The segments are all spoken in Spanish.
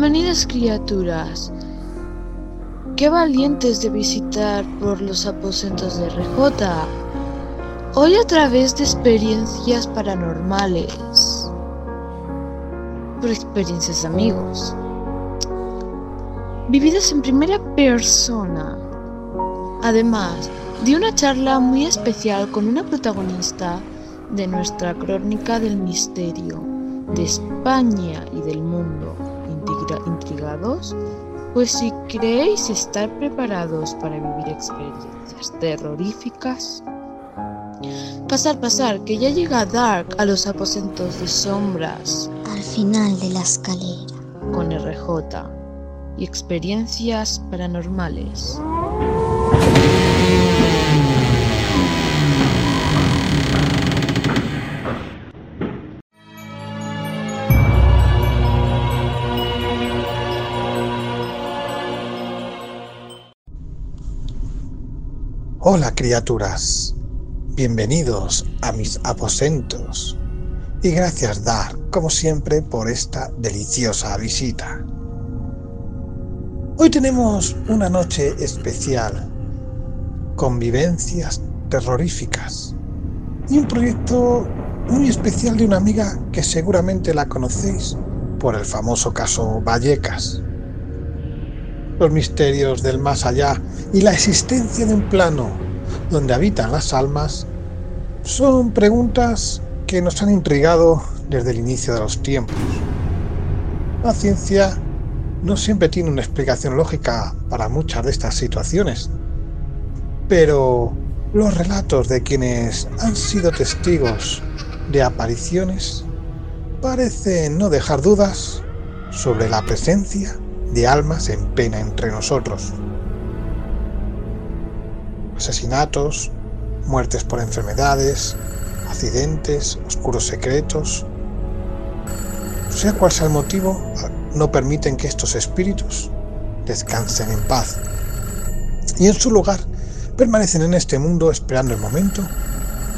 Bienvenidas criaturas. Qué valientes de visitar por los aposentos de RJ. Hoy a través de experiencias paranormales. Por experiencias amigos. Vividas en primera persona. Además de una charla muy especial con una protagonista de nuestra crónica del misterio, de España y del mundo. ¿Intrigados? Pues si creéis estar preparados para vivir experiencias terroríficas, pasar, pasar, que ya llega Dark a los aposentos de sombras. Al final de la escalera. Con RJ y experiencias paranormales. Hola criaturas, bienvenidos a mis aposentos. Y gracias Dar, como siempre, por esta deliciosa visita. Hoy tenemos una noche especial, convivencias terroríficas y un proyecto muy especial de una amiga que seguramente la conocéis por el famoso caso Vallecas los misterios del más allá y la existencia de un plano donde habitan las almas son preguntas que nos han intrigado desde el inicio de los tiempos. La ciencia no siempre tiene una explicación lógica para muchas de estas situaciones, pero los relatos de quienes han sido testigos de apariciones parecen no dejar dudas sobre la presencia de almas en pena entre nosotros. Asesinatos, muertes por enfermedades, accidentes, oscuros secretos. Sea cual sea el motivo, no permiten que estos espíritus descansen en paz. Y en su lugar permanecen en este mundo esperando el momento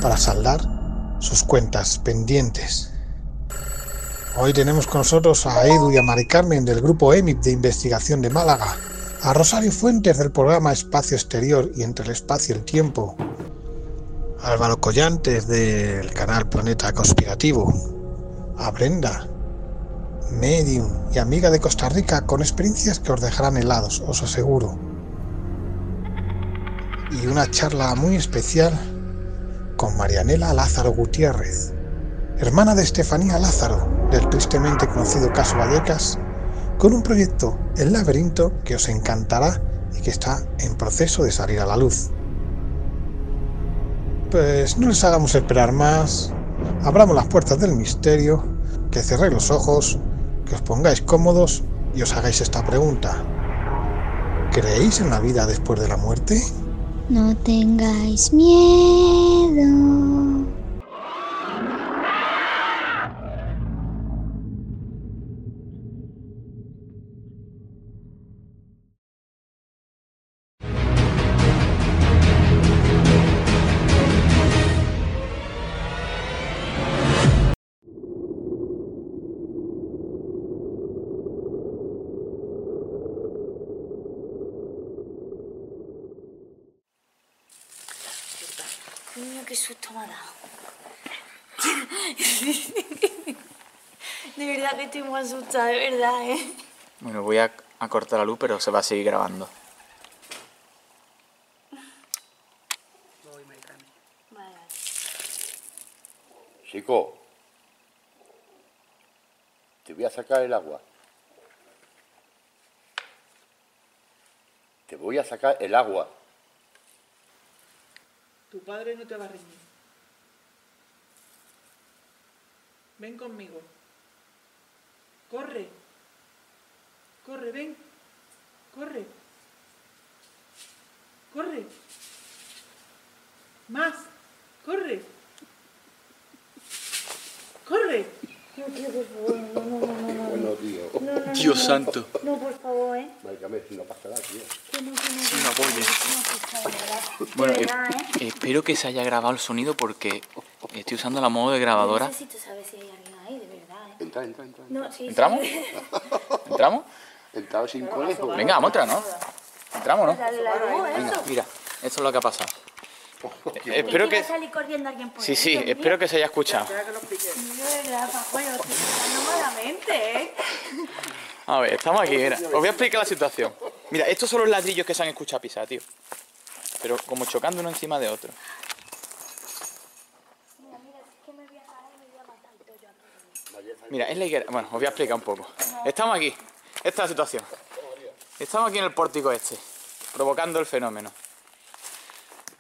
para saldar sus cuentas pendientes. Hoy tenemos con nosotros a Edu y a Mari Carmen del grupo EMIP de investigación de Málaga, a Rosario Fuentes del programa Espacio Exterior y Entre el Espacio y el Tiempo, a Álvaro Collantes del canal Planeta Conspirativo, a Brenda, medium y amiga de Costa Rica con experiencias que os dejarán helados, os aseguro. Y una charla muy especial con Marianela Lázaro Gutiérrez, hermana de Estefanía Lázaro, del tristemente conocido caso Vallecas, con un proyecto, El laberinto, que os encantará y que está en proceso de salir a la luz. Pues no les hagamos esperar más, abramos las puertas del misterio, que cerréis los ojos, que os pongáis cómodos y os hagáis esta pregunta. ¿Creéis en la vida después de la muerte? No tengáis miedo. De verdad que estoy muy asustada, de verdad, ¿eh? Bueno, voy a, a cortar la luz, pero se va a seguir grabando. Voy, Maricami. Vale, vale. Chico, te voy a sacar el agua. Te voy a sacar el agua. Tu padre no te va a reñir. Ven conmigo. Corre. Corre, ven. Corre. Corre. Más. Corre. Corre. Por favor, no, no, no, no, no. Bueno, tío. No, no, no, Dios no, santo. No, por favor, ¿eh? Válgame, si no pasa nada, tío. Que no, que no, Sí, que no apoye. Bueno, eh, ¿eh? espero que se haya grabado el sonido porque estoy usando la modo de grabadora. Necesito saber si hay alguien ahí, de verdad, ¿eh? Entra, entra, entra. No, sí, ¿Entramos? sí. ¿Entramos? Entrado sin conejo. Venga, vamos a entrar, ¿no? ¿Entramos, no? Dale la luz, Venga, eso. mira, esto es lo que ha pasado. Eh, Y espero que va que... a salir corriendo alguien por Sí, sí, Dios mío. espero que se haya escuchado. ¿eh? A ver, estamos aquí, mira. Os voy a explicar la situación. Mira, estos son los ladrillos que se han escuchado pisar, tío. Pero como chocando uno encima de otro. Mira, mira, es que me voy a caer y me voy a matar todo yo aquí. Mira, es la higuera. Bueno, os voy a explicar un poco. Estamos aquí. Esta es la situación. Estamos aquí en el pórtico este, provocando el fenómeno.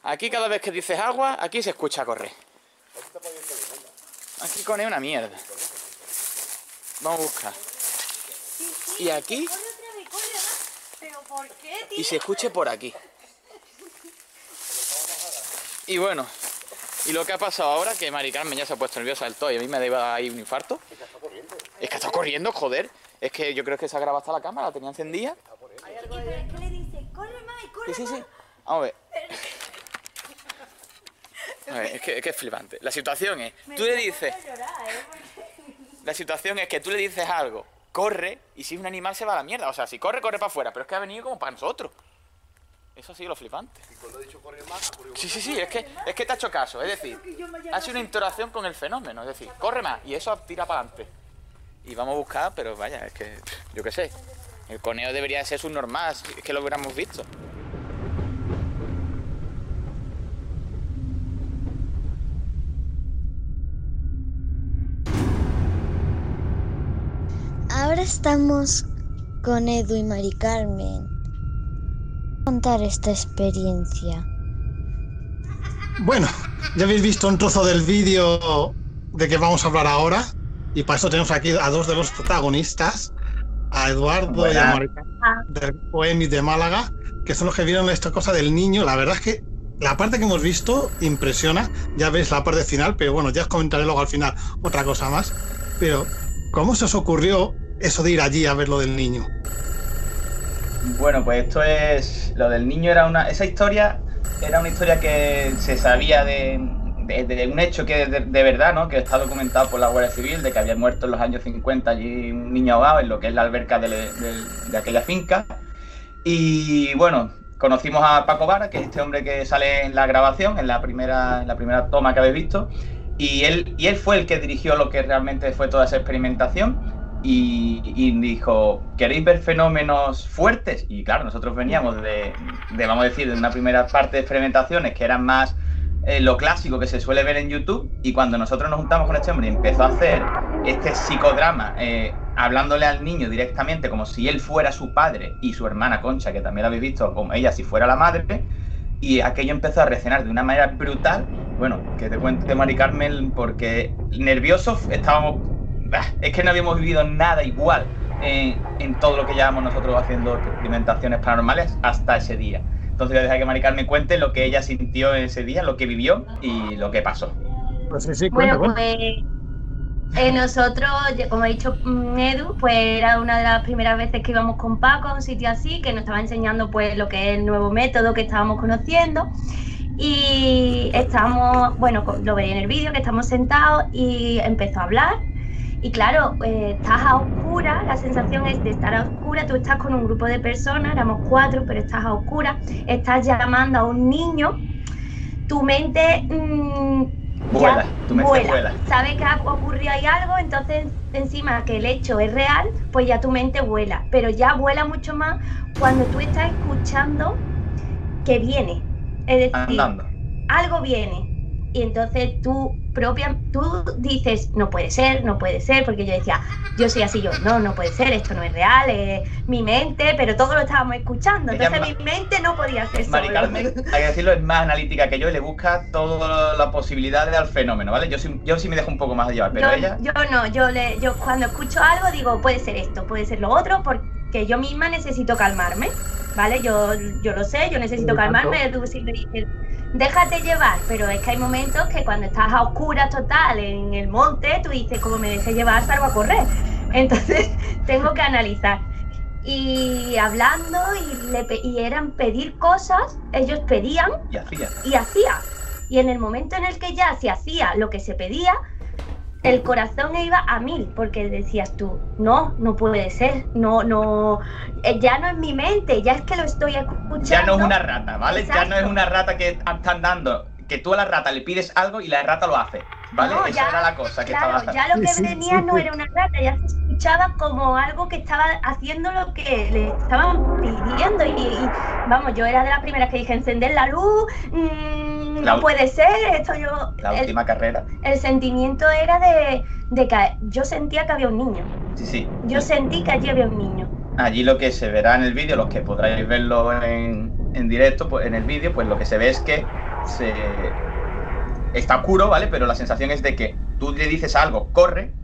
Aquí cada vez que dices agua, aquí se escucha correr. Aquí con una mierda. Vamos a buscar. Y aquí y se escuche por aquí. Y bueno, y lo que ha pasado ahora, que Mari Carmen ya se ha puesto nerviosa del todo y a mí me da ahí un infarto. Es que está corriendo, joder. Es que yo creo que se ha grabado hasta la cámara, la tenía encendida. Es que le dice, corre y corre Sí, sí, sí. Vamos a ver. A ver, es que, es que es flipante. La situación es, Me tú le dices, poniendo a llorar, ¿eh? Porque- la situación es que tú le dices algo, corre, y si es un animal se va a la mierda. O sea, si corre, corre para afuera, pero es que ha venido como para nosotros. Eso ha sido lo flipante. Sí, sí, sí, es que, es que te ha hecho caso. Es decir, ha sido una interacción con el fenómeno. Es decir, corre más, y eso tira para adelante. Y vamos a buscar, pero vaya, es que, yo qué sé. El conejo debería de ser subnormal, es que lo hubiéramos visto. Ahora estamos con Edu y Mari Carmen. Contar esta experiencia. Bueno, ya habéis visto un trozo del vídeo de que vamos a hablar ahora. Y para eso tenemos aquí a dos de los protagonistas, a Eduardo y a Buenas. Mari Carmen, del Poemis de Málaga, que son los que vieron esta cosa del niño. La verdad es que la parte que hemos visto impresiona. Ya veis la parte final, pero bueno, ya os comentaré luego al final otra cosa más. Pero, ¿cómo se os ocurrió eso de ir allí a ver lo del niño? Bueno, pues esto es. Lo del niño era una. Esa historia era una historia que se sabía de, de, un hecho que de, verdad, ¿no? Que está documentado por la Guardia Civil, de que había muerto en los años 50 allí un niño ahogado en lo que es la alberca de aquella finca. Y bueno, conocimos a Paco Vara, que es este hombre que sale en la grabación, en la primera, en la primera toma que habéis visto. Y él, y él fue el que dirigió lo que realmente fue toda esa experimentación. Y, y dijo, ¿queréis ver fenómenos fuertes? Y claro, nosotros veníamos de, vamos a decir, de una primera parte de experimentaciones que eran más eh, lo clásico que se suele ver en YouTube. Y cuando nosotros nos juntamos con este hombre y empezó a hacer este psicodrama, eh, hablándole al niño directamente como si él fuera su padre y su hermana Concha, que también la habéis visto, como ella si fuera la madre, y aquello empezó a reaccionar de una manera brutal. Bueno, que te cuente Mari Carmen, porque nerviosos estábamos. Bah, Es que no habíamos vivido nada igual en, en todo lo que llevamos nosotros haciendo experimentaciones paranormales hasta ese día. Entonces voy a dejar que Mari Carmen cuente lo que ella sintió en ese día, lo que vivió y lo que pasó. Pues sí, sí, cuenta, Bueno, pues eh, nosotros, como ha dicho mm, Edu, pues era una de las primeras veces que íbamos con Paco a un sitio así, que nos estaba enseñando pues lo que es el nuevo método que estábamos conociendo. Y estamos, bueno, lo veréis en el vídeo, que estamos sentados y empezó a hablar. Y claro, eh, estás a oscura, la sensación es de estar a oscura, tú estás con un grupo de personas, éramos cuatro, pero estás a oscura, estás llamando a un niño, tu mente mm, Vuela, tu mente vuela. Sabe que ha ocurrido ahí algo, entonces encima que el hecho es real, pues ya tu mente vuela. Pero ya vuela mucho más cuando tú estás escuchando que viene. Es decir, Andando. algo viene. Y entonces tú propia, tú dices, no puede ser, no puede ser, porque yo decía, yo soy así, yo, no, no puede ser, esto no es real, es mi mente, pero todo lo estábamos escuchando. Entonces mi mente no podía ser Mari solo. Carmen, hay que decirlo, es más analítica que yo y le busca todas las posibilidades al fenómeno, ¿vale? Yo sí, yo sí me dejo un poco más de llevar, pero yo, ella... yo no, yo, le, yo cuando escucho algo digo, puede ser esto, puede ser lo otro, porque yo misma necesito calmarme, ¿vale? Yo, yo lo sé, yo necesito calmarme, tú siempre dices, déjate llevar, pero es que hay momentos que cuando estás a oscuras total en el monte, tú dices, como me dejes llevar, salgo a correr. Entonces tengo que analizar. Y hablando, y, le, pe- y eran pedir cosas, ellos pedían Y hacía. y hacía. Y en el momento en el que ya se hacía lo que se pedía, el corazón iba a mil, porque decías tú, no, no puede ser, no, no, eh, ya no es mi mente, ya es que lo estoy escuchando. Ya no es una rata, ¿vale? Ya no es una rata que están dando, que tú a la rata le pides algo y la rata lo hace, ¿vale? No, Esa ya- era la cosa que Claro, estaba... ya lo que Sí, venía sí, no era una rata, ya se escuchaba como algo que estaba haciendo lo que le estaban pidiendo. Y, y, vamos, yo era de las primeras que dije encender la luz, mm, La no puede ser, esto yo. La el, última carrera. el sentimiento era de, de que yo sentía que había un niño. Sí, sí. Yo sentí que allí había un niño. Allí lo que se verá en el vídeo, los que podráis verlo en, en directo, pues en el vídeo, pues lo que se ve es que se está oscuro, ¿vale? Pero la sensación es de que tú le dices algo, corre,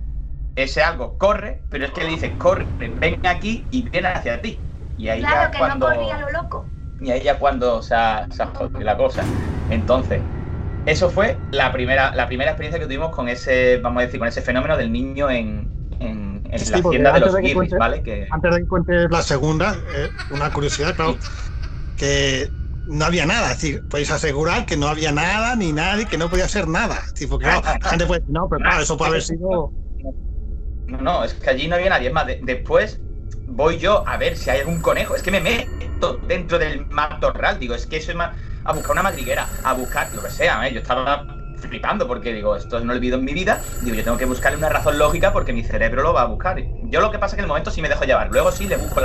ese algo corre, pero es que le dices, corre, ven aquí y viene hacia ti. Y ahí Claro ya que cuando, no corría lo loco. Y ahí ya cuando se ha, se ha jodido la cosa. Entonces, eso fue la primera, la primera experiencia que tuvimos con ese, vamos a decir, con ese fenómeno del niño en, en, en Sí, la hacienda de los de que guirris, cuente- ¿vale? Que, Antes de que cuentes la segunda, eh, una curiosidad, claro, que no había nada. Es decir, podéis asegurar que no había nada ni nadie, que no podía ser nada. Es decir, porque claro, la gente puede decir, no, pero claro, eso puede haber sido. No, no, es que allí no había nadie. Es más, de- después voy yo a ver si hay algún conejo. Es que me meto dentro del matorral. Digo, es que eso es más. A buscar una madriguera, a buscar lo que sea. ¿eh? Yo estaba flipando porque digo, esto no lo he vivido en mi vida. Digo, yo tengo que buscarle una razón lógica porque mi cerebro lo va a buscar. Yo lo que pasa es que en el momento sí me dejo llevar. Luego sí le busco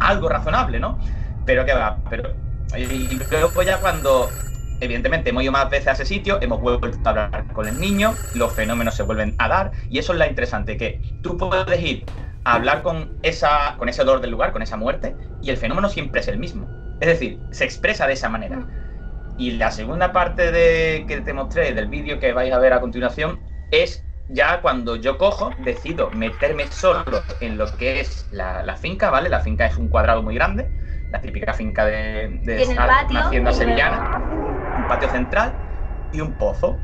algo razonable, ¿no? Pero que va, pero. Y luego ya cuando evidentemente hemos ido más veces a ese sitio, hemos vuelto a hablar con el niño, los fenómenos se vuelven a dar, y eso es lo interesante, que tú puedes ir a hablar con, esa, con ese dolor del lugar, con esa muerte, y el fenómeno siempre es el mismo. Es decir, se expresa de esa manera. Y la segunda parte de, que te mostré del vídeo que vais a ver a continuación es ya cuando yo cojo, decido meterme solo en lo que es la, la finca, ¿vale? La finca es un cuadrado muy grande, la típica finca de, de una hacienda sevillana un patio central y un pozo.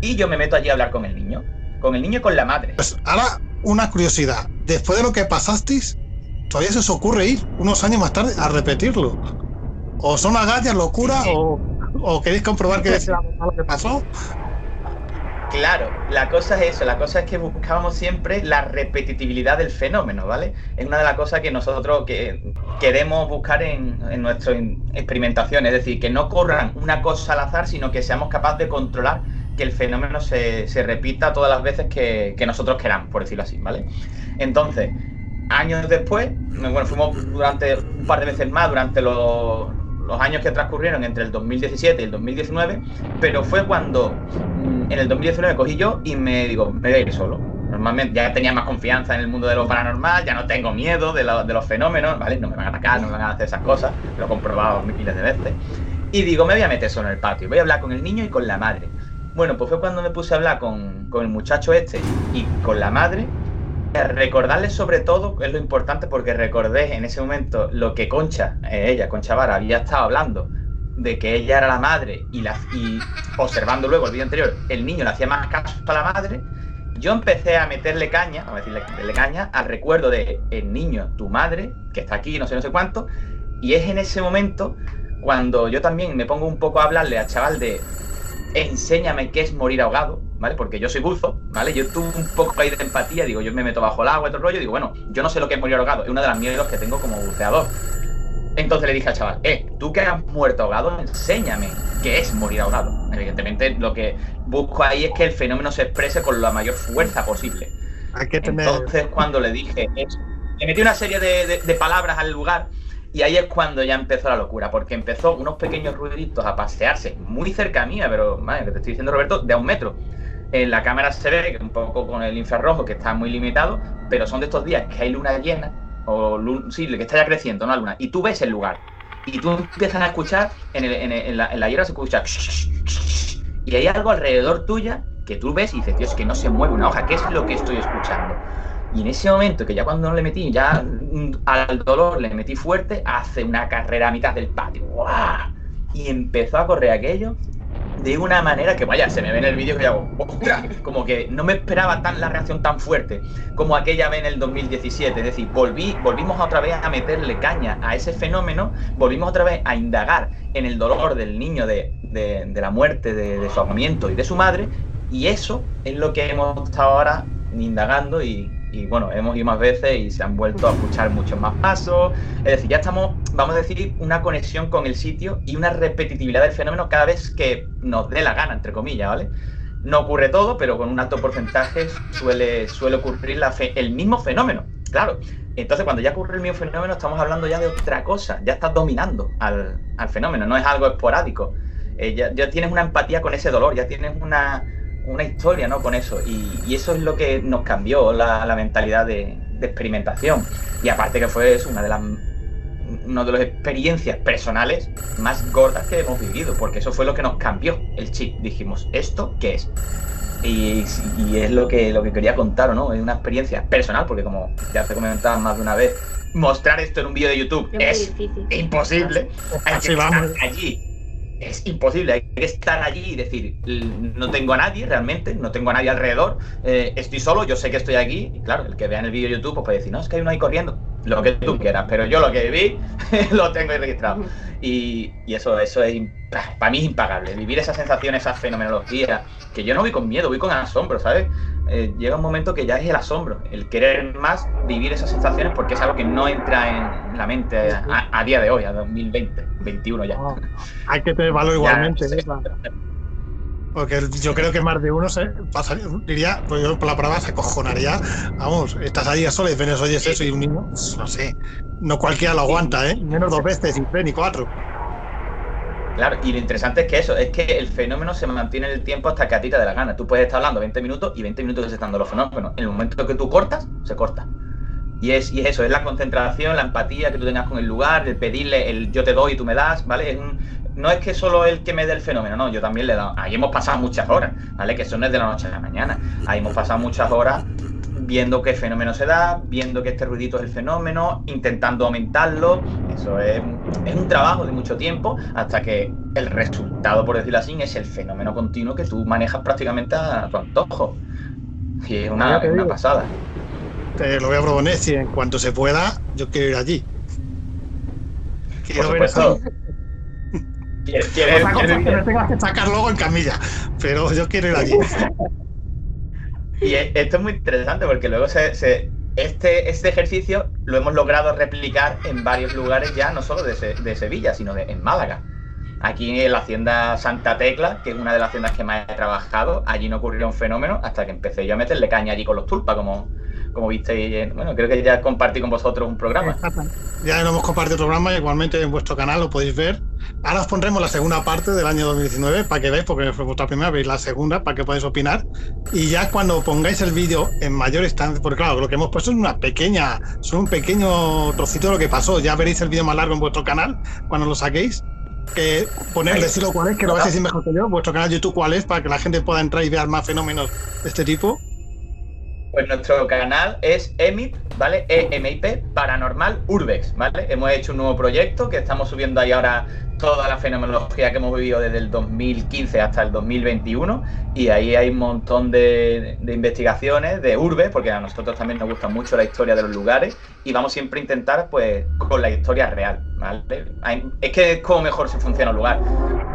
Y yo me meto allí a hablar con el niño. Con el niño y con la madre. Pues ahora, una curiosidad. Después de lo que pasasteis, ¿todavía se os ocurre ir unos años más tarde a repetirlo? ¿O son agallas, locura? Sí, sí. O, ¿O queréis comprobar que es lo que pasó? Claro, la cosa es eso, la cosa es que buscábamos siempre la repetitividad del fenómeno, ¿vale? Es una de las cosas que nosotros que queremos buscar en, en nuestras experimentaciones, es decir, que no corran una cosa al azar, sino que seamos capaces de controlar que el fenómeno se, se repita todas las veces que, que nosotros queramos, por decirlo así, ¿vale? Entonces, años después, bueno, fuimos durante un par de veces más durante los, los años que transcurrieron entre el 2017 y el 2019, pero fue cuando mm, en el 2019 cogí yo y me digo, me voy a ir solo. Normalmente ya tenía más confianza en el mundo de lo paranormal, ya no tengo miedo de, de los fenómenos, ¿vale? No me van a atacar, no me van a hacer esas cosas, lo he comprobado miles de veces. Y digo, me voy a meter solo en el patio, voy a hablar con el niño y con la madre. Bueno, pues fue cuando me puse a hablar con, con el muchacho este y con la madre, a recordarles sobre todo, es lo importante porque recordé en ese momento lo que Concha, eh, ella, Concha Vara, había estado hablando de que ella era la madre y, la, y observando luego el vídeo anterior, el niño le hacía más caso a la madre, yo empecé a meterle caña, a decirle meterle caña, al recuerdo de el niño, tu madre, que está aquí, no sé, no sé cuánto, y es en ese momento cuando yo también me pongo un poco a hablarle al chaval de enséñame qué es morir ahogado, ¿vale? Porque yo soy buzo, ¿vale? Yo tuve un poco ahí de empatía, digo, yo me meto bajo el agua y todo el rollo, digo, bueno, yo no sé lo que es morir ahogado, es una de las miedos que tengo como buceador. Entonces le dije al chaval, eh, tú que has muerto ahogado, enséñame qué es morir ahogado. Evidentemente lo que busco ahí es que el fenómeno se exprese con la mayor fuerza posible. Hay que tener. Entonces, cuando le dije eso, le metí una serie de, de- de palabras al lugar y ahí es cuando ya empezó la locura, porque empezó unos pequeños ruiditos a pasearse muy cerca mía, pero, madre, que te estoy diciendo, Roberto, de a un metro. En la cámara se ve un poco con el infrarrojo que está muy limitado, pero son de estos días que hay luna llena, o lun- sí, que está ya creciendo, ¿no? La luna, y tú ves el lugar. Y tú empiezas a escuchar, en, el- en el- en la, en la hierba se escucha, y hay algo alrededor tuya que tú ves y dices, Dios, que no se mueve una hoja, ¿qué es lo que estoy escuchando? Y en ese momento, que ya cuando no le metí, ya mm, al dolor le metí fuerte, hace una carrera a mitad del patio. ¡guau! Y empezó a correr aquello de una manera que, vaya, se me ve en el vídeo que hago, ¡ostras! Como que no me esperaba tan la reacción tan fuerte como aquella vez en el 2017. Es decir, volví, volvimos otra vez a meterle caña a ese fenómeno, volvimos otra vez a indagar en el dolor del niño de, de- de la muerte, de, de su ahogamiento y de su madre, Y eso es lo que hemos estado ahora indagando y, y, bueno, hemos ido más veces y se han vuelto a escuchar muchos más pasos. Es decir, ya estamos, vamos a decir, una conexión con el sitio y una repetitividad del fenómeno cada vez que nos dé la gana, entre comillas, ¿vale? No ocurre todo, pero con un alto porcentaje suele, suele ocurrir el mismo fenómeno. Claro, entonces cuando ya ocurre el mismo fenómeno estamos hablando ya de otra cosa, ya estás dominando al, fenómeno, no es algo esporádico. Eh, ya tienes una empatía con ese dolor, ya tienes una, una historia ¿no? con eso. Y, y eso es lo que nos cambió la, la mentalidad de, de experimentación. Y aparte que fue eso, una de las una de las experiencias personales más gordas que hemos vivido, porque eso fue lo que nos cambió el chip. Dijimos, ¿esto qué es? Y, y es lo que, lo que quería contar, ¿no? Es una experiencia personal, porque como ya te comentaba más de una vez, mostrar esto en un vídeo de YouTube Es imposible. Hay Así que vamos. estar allí. Es imposible, hay que estar allí y decir, "L- no tengo a nadie realmente, no tengo a nadie alrededor, eh, estoy solo, yo sé que estoy aquí, y claro, el que vea en el vídeo de YouTube pues puede decir, no, es que hay uno ahí corriendo, lo que tú quieras, pero yo lo que vi lo tengo ahí registrado. Y, y eso, eso es, para mí es impagable, vivir esa sensación, esa fenomenología, que yo no voy con miedo, voy con asombro, ¿sabes? Eh, llega un momento que ya es el asombro, el querer más vivir esas sensaciones porque es algo que no entra en la mente a, a día de hoy, a 2020, 21 ya. No, hay que tener valor Ya, igualmente. sí. Porque yo creo que más de uno se pasaría, diría, pues yo por la prueba se acojonaría. Vamos, estás ahí a soles, ves, oyes eso y un niño, pues, no sé, no cualquiera lo aguanta, ¿eh? Menos dos veces, ni tres, ni cuatro. Claro, y lo interesante es que eso, es que el fenómeno se mantiene en el tiempo hasta que a ti te dé la gana. Tú puedes estar hablando 20 minutos y 20 minutos estando los fenómenos. En el momento que tú cortas, se corta. Y es, y es eso, es la concentración, la empatía que tú tengas con el lugar, el pedirle el yo te doy y tú me das, ¿vale? Es un- no es que solo el que me dé el fenómeno, no, yo también le he dado. Ahí hemos pasado muchas horas, ¿vale? Que eso no es de la noche a la mañana. Ahí hemos pasado muchas horas viendo qué fenómeno se da, viendo que este ruidito es el fenómeno, intentando aumentarlo. Eso es, es un trabajo de mucho tiempo hasta que el resultado, por decirlo así, es el fenómeno continuo que tú manejas prácticamente a tu antojo. Y es una, es pasada. Te lo voy a proponer si en cuanto se pueda, yo quiero ir allí. Quiero Por ver esa- supuesto. ¿Quieres, quieres- otra cosa es que me tengas que sacar luego en camilla, pero yo quiero ir allí. Y e- esto es muy interesante porque luego se, se- este, este ejercicio lo hemos logrado replicar en varios lugares ya, no solo de, Se- de Sevilla, sino de, en Málaga. Aquí en la hacienda Santa Tecla, que es una de las haciendas que más he trabajado, allí no ocurrió un fenómeno hasta que empecé yo a meterle caña allí con los tulpas, como, como visteis. en- Bueno, creo que ya compartí con vosotros un programa. Ya lo hemos compartido el programa, igualmente en vuestro canal lo podéis ver. Ahora os pondremos la segunda parte del año 2019 para que veáis, porque fue vuestra primera, veis la segunda para que podáis opinar. Y ya cuando pongáis el vídeo en mayor instancia, porque claro, lo que hemos puesto es una pequeña, son un pequeño trocito de lo que pasó. Ya veréis el vídeo más largo en vuestro canal cuando lo saquéis. Que poner, decirlo cuál es, que lo vais a decir mejor que yo. Vuestro canal YouTube cuál es, para que la gente pueda entrar y ver más fenómenos de este tipo. Pues nuestro canal es EMIP, ¿vale? EMIP Paranormal Urbex, ¿vale? Hemos hecho un nuevo proyecto que estamos subiendo ahí ahora toda la fenomenología que hemos vivido desde el 2015 hasta el 2021 y ahí hay un montón de, de investigaciones de urbe, porque a nosotros también nos gusta mucho la historia de los lugares y vamos siempre a intentar pues con la historia real, ¿vale? Es que es como mejor se funciona un lugar.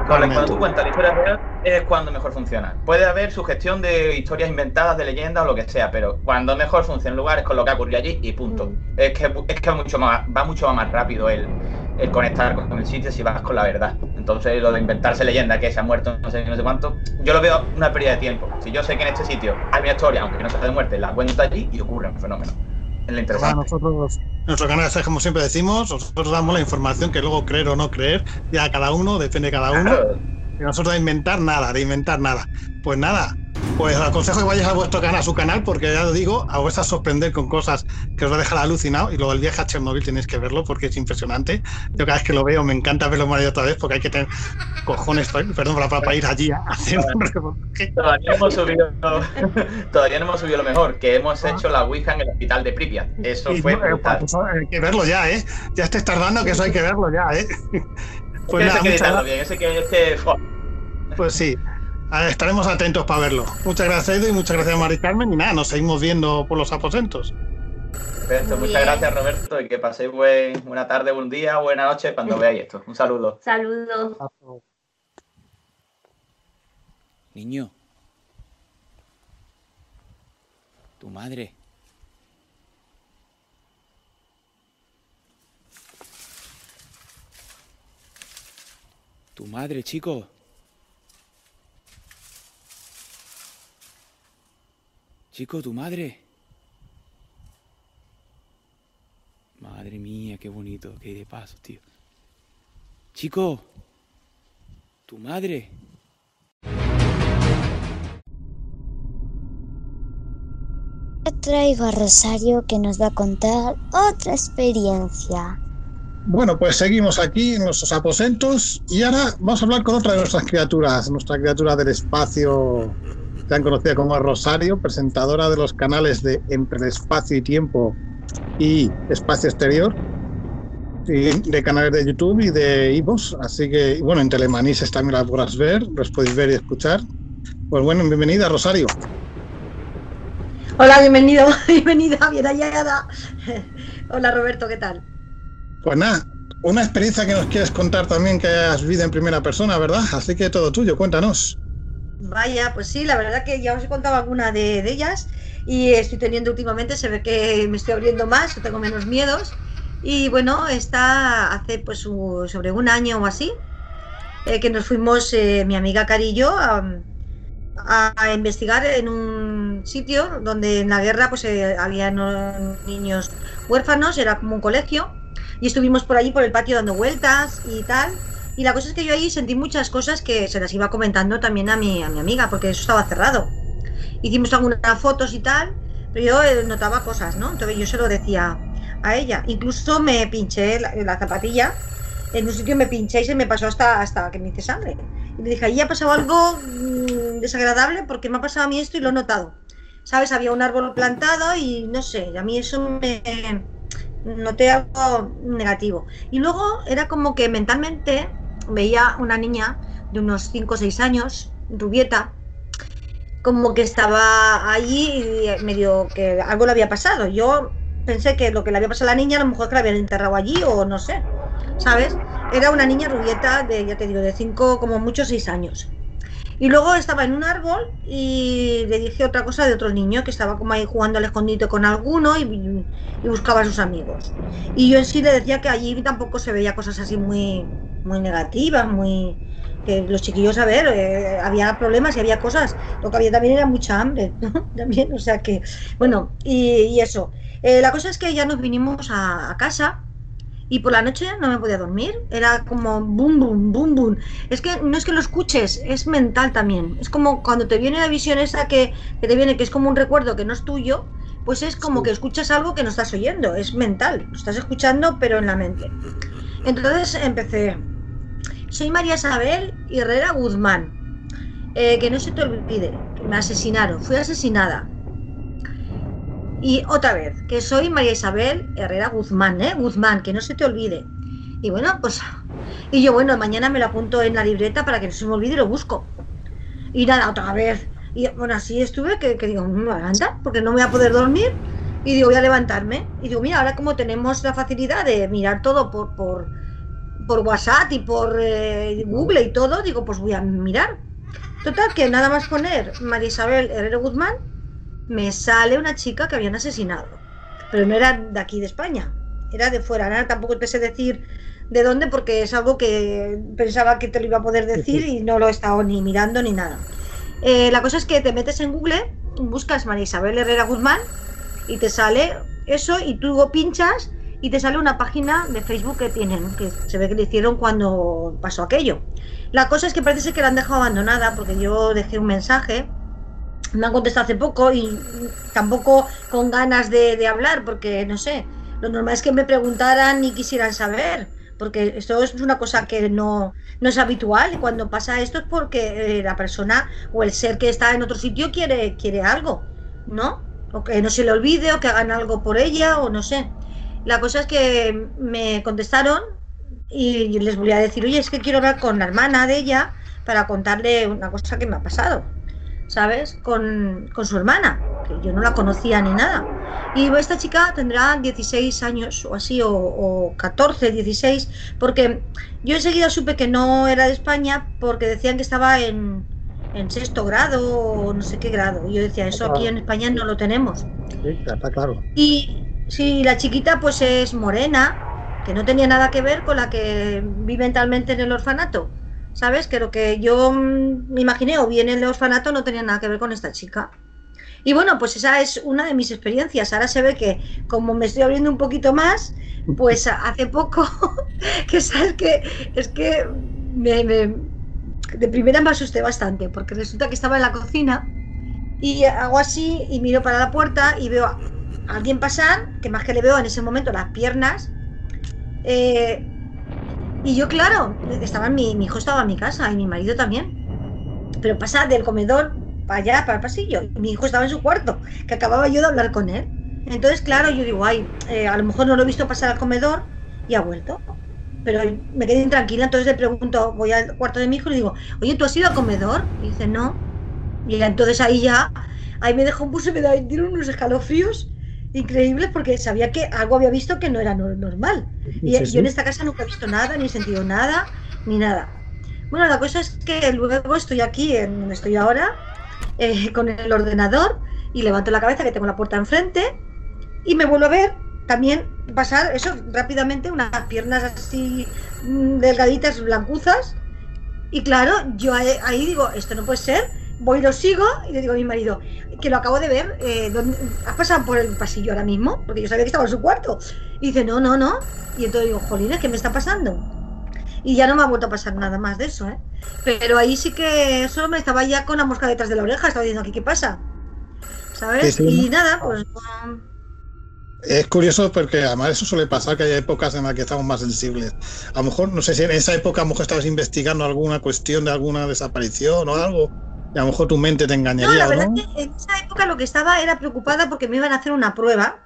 Cuando, cuando tú cuentas la historia real es cuando mejor funciona. Puede haber sugestión de historias inventadas, de leyendas o lo que sea, pero cuando mejor funciona un lugar es con lo que ha ocurrido allí y punto. Es que, es que mucho más, va mucho más rápido el, el conectar con el sitio si vas con la verdad. Entonces lo de inventarse leyenda, que se ha muerto no sé, no sé cuánto, yo lo veo una pérdida de tiempo. Si yo sé que en este sitio hay una historia, aunque no sea de muerte, la cuento allí y ocurre un fenómeno. Es lo Para interesante. nosotros, nuestro canal, ¿sabes? como siempre decimos, nosotros damos la información que luego creer o no creer, ya cada uno, depende de cada uno. Claro. Y nosotros de inventar nada, de inventar nada. Pues nada, pues os aconsejo que vayáis a vuestro canal, a su canal, porque ya os digo, a vais a sorprender con cosas que os va a dejar alucinado. Y luego el viaje a Chernobyl tenéis que verlo porque es impresionante. Yo cada vez que lo veo me encanta verlo y otra vez porque hay que tener cojones, perdón, para, para ir allí a hacer un reportaje. Todavía no hemos subido, todavía no hemos subido lo mejor, que hemos hecho la Ouija en el hospital de Pripyat. Eso Y, fue no, eh, brutal. pues eso hay que verlo ya, ¿eh? Ya estáis tardando que eso hay que verlo ya, ¿eh? Pues nada, que muchas bien, ese que, Pues sí. Estaremos atentos para verlo. Muchas gracias, Edu, y muchas gracias, Mari Carmen. Y nada, nos seguimos viendo por los aposentos. Perfecto, muchas bien. gracias Roberto y que paséis buen, buena tarde, buen día, buena noche cuando veáis esto. Un saludo. Saludos. Niño, Tu madre. Tu madre, chico. Chico, tu madre. Madre mía, qué bonito, qué de paso, tío. Chico, tu madre. Traigo a Rosario que nos va a contar otra experiencia. Bueno, pues seguimos aquí en nuestros aposentos y ahora vamos a hablar con otra de nuestras criaturas, nuestra criatura del espacio, tan conocida como Rosario, presentadora de los canales de Entre el Espacio y Tiempo y Espacio Exterior, y de canales de YouTube y de Ivos. Así que, bueno, en Telemanises también la podrás ver, los podéis ver y escuchar. Pues bueno, bienvenida, Rosario. Hola, bienvenido, bienvenida, bien hallada. Hola Roberto, ¿qué tal? Pues nada, una experiencia que nos quieres contar también que has vivido en primera persona, ¿verdad? Así que todo tuyo, cuéntanos. Vaya, pues sí, la verdad que ya os he contado alguna de, de ellas y estoy teniendo últimamente, se ve que me estoy abriendo más, tengo menos miedos. Y bueno, está hace pues sobre un año o así, eh, que nos fuimos eh, mi amiga Cari y yo a, a investigar en un sitio donde en la guerra pues eh, había niños huérfanos, era como un colegio, y estuvimos por allí por el patio dando vueltas y tal. Y la cosa es que yo ahí sentí muchas cosas que se las iba comentando también a mi, a mi amiga, porque eso estaba cerrado. Hicimos algunas fotos y tal, pero yo eh, notaba cosas, ¿no? Entonces yo se lo decía a ella. Incluso me pinché la, la zapatilla, en un sitio me pinché y se me pasó hasta, hasta que me hice sangre. Y le dije, ahí ha pasado algo mm, desagradable porque me ha pasado a mí esto y lo he notado. ¿Sabes? Había un árbol plantado y no sé, a mí eso me noté algo negativo. Y luego era como que mentalmente veía una niña de unos 5 o 6 años, rubieta, como que estaba allí y medio que algo le había pasado. Yo pensé que lo que le había pasado a la niña, a lo mejor que la habían enterrado allí o no sé, ¿sabes? Era una niña rubieta de, ya te digo, de 5, como muchos 6 años. Y luego estaba en un árbol y le dije otra cosa de otro niño que estaba como ahí jugando al escondite con alguno y, y buscaba a sus amigos. Y yo en sí le decía que allí tampoco se veía cosas así muy, muy negativas, muy que los chiquillos, a ver, eh, había problemas y había cosas. Lo que había también era mucha hambre, ¿no? También, o sea que, bueno, y, y eso. Eh, la cosa es que ya nos vinimos a, a casa y por la noche no me podía dormir. Era como boom, boom, boom, boom. Es que no es que lo escuches, es mental también. Es como cuando te viene la visión esa que, que te viene, que es como un recuerdo que no es tuyo, pues es como que escuchas algo que no estás oyendo, es mental. Lo estás escuchando, pero en la mente. Entonces empecé. Soy María Isabel Herrera Guzmán. Eh, que no se te olvide, me asesinaron, fui asesinada. Y otra vez, que soy María Isabel Herrera Guzmán, ¿eh? Guzmán, que no se te olvide. Y bueno, pues. Y yo, bueno, mañana me lo apunto en la libreta para que no se me olvide y lo busco. Y nada, otra vez. Y bueno, así estuve que, que digo, me voy a levantar porque no voy a poder dormir. Y digo, voy a levantarme. Y digo, mira, ahora como tenemos la facilidad de mirar todo por, por, por WhatsApp y por eh, Google y todo, digo, pues voy a mirar. Total, que nada más poner María Isabel Herrero Guzmán, me sale una chica que habían asesinado. Pero no era de aquí de España, era de fuera. Ahora tampoco te sé decir de dónde porque es algo que pensaba que te lo iba a poder decir y no lo he estado ni mirando ni nada. Eh, la cosa es que te metes en Google, buscas María Isabel Herrera Guzmán y te sale eso y tú pinchas y te sale una página de Facebook que tienen, que se ve que le hicieron cuando pasó aquello. La cosa es que parece que la han dejado abandonada porque yo dejé un mensaje, me han contestado hace poco y tampoco con ganas de, de hablar porque no sé, lo normal es que me preguntaran y quisieran saber, porque esto es una cosa que no, no es habitual y cuando pasa esto es porque eh, la persona o el ser que está en otro sitio quiere, quiere algo, ¿no? O que no se le olvide o que hagan algo por ella o no sé. La cosa es que me contestaron y les voy a decir, oye, es que quiero hablar con la hermana de ella para contarle una cosa que me ha pasado, ¿sabes? Con, con su hermana, que yo no la conocía ni nada. Y esta chica tendrá 16 años o así, o, o 14, 16, porque yo enseguida supe que no era de España porque decían que estaba en, en sexto grado o no sé qué grado. Y yo decía, eso aquí en España no lo tenemos. Sí, está claro. Y si la chiquita pues es morena, que no tenía nada que ver con la que vive mentalmente en el orfanato. ¿Sabes? Que lo que yo mm, me imaginé o bien en el orfanato no tenía nada que ver con esta chica. Y bueno, pues esa es una de mis experiencias. Ahora se ve que como me estoy abriendo un poquito más, pues hace poco, que sabes que es que me, me- de primera me asusté bastante, porque resulta que estaba en la cocina y hago así y miro para la puerta y veo alguien pasar, que más que le veo en ese momento las piernas. eh, y yo, claro, estaba mi, mi hijo estaba en mi casa y mi marido también. Pero pasa del comedor para allá, para el pasillo. Mi hijo estaba en su cuarto, que acababa yo de hablar con él. Entonces, claro, yo digo, ay, eh, a lo mejor no lo he visto pasar al comedor y ha vuelto. Pero me quedé intranquila, entonces le pregunto, voy al cuarto de mi hijo y le digo, oye, ¿tú has ido al comedor? Y dice, no. Y entonces ahí ya, ahí me dejó un pulso y me dieron unos escalofríos increíbles porque sabía que algo había visto que no era no- normal. Y Sí, sí. yo en esta casa nunca he visto nada, ni sentido nada, ni nada. Bueno, la cosa es que luego estoy aquí, en donde estoy ahora, eh, con el ordenador y levanto la cabeza que tengo la puerta enfrente y me vuelvo a ver también pasar eso rápidamente, unas piernas así mm, delgaditas, blancuzas. Y claro, yo ahí digo, esto no puede ser. Voy y lo sigo y le digo a mi marido, que lo acabo de ver, eh, ¿dónde- ¿has pasado por el pasillo ahora mismo? Porque yo sabía que estaba en su cuarto. Y dice, no, no, no. Y entonces digo, jolines, ¿qué me está pasando? Y ya no me ha vuelto a pasar nada más de eso, ¿eh? Pero ahí sí que solo me estaba ya con la mosca detrás de la oreja, estaba diciendo, aquí qué pasa? ¿Sabes? Sí, sí, y nada, pues Es curioso porque además eso suele pasar que hay épocas en las que estamos más sensibles. A lo mejor, no sé si en esa época a lo mejor estabas investigando alguna cuestión de alguna desaparición o algo, a lo mejor tu mente te No, engañaría, la verdad ¿no? que en esa época lo que estaba era preocupada porque me iban a hacer una prueba,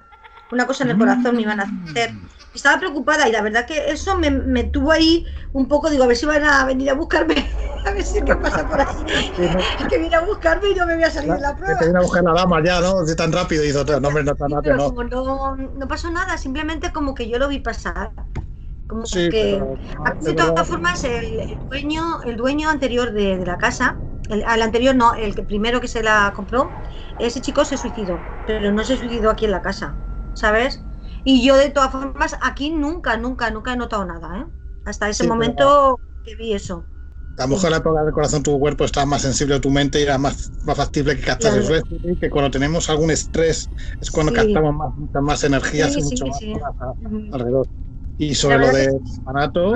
una cosa en el corazón me iban a hacer. Estaba preocupada y la verdad que eso me, me tuvo ahí un poco, digo, a ver si van a venir a buscarme, a ver si qué pasa por ahí. que viene a buscarme y no me voy a salir de la Que prueba. te viene a buscar la dama ya, ¿no? De tan rápido, y dice, no, hombre, no tan rápido, no. como no, no pasó nada, simplemente como que yo lo vi pasar. Como Sí, que pero, de todas formas, el, el dueño, el dueño anterior de, de la casa, el, al anterior no, el que primero que se la compró, ese chico se suicidó, pero no se suicidó aquí en la casa, ¿sabes? Y yo de todas formas aquí nunca, nunca, nunca he notado nada, ¿eh? Hasta ese Sí, momento que vi eso. A lo mejor la época del corazón tu cuerpo está más sensible a tu mente y era más, más factible que captas Claro. eso. Es que cuando tenemos algún estrés es cuando Sí. captamos más, más energías Sí, mucho más sí. cosas a- alrededor. Y sobre lo de orfanato,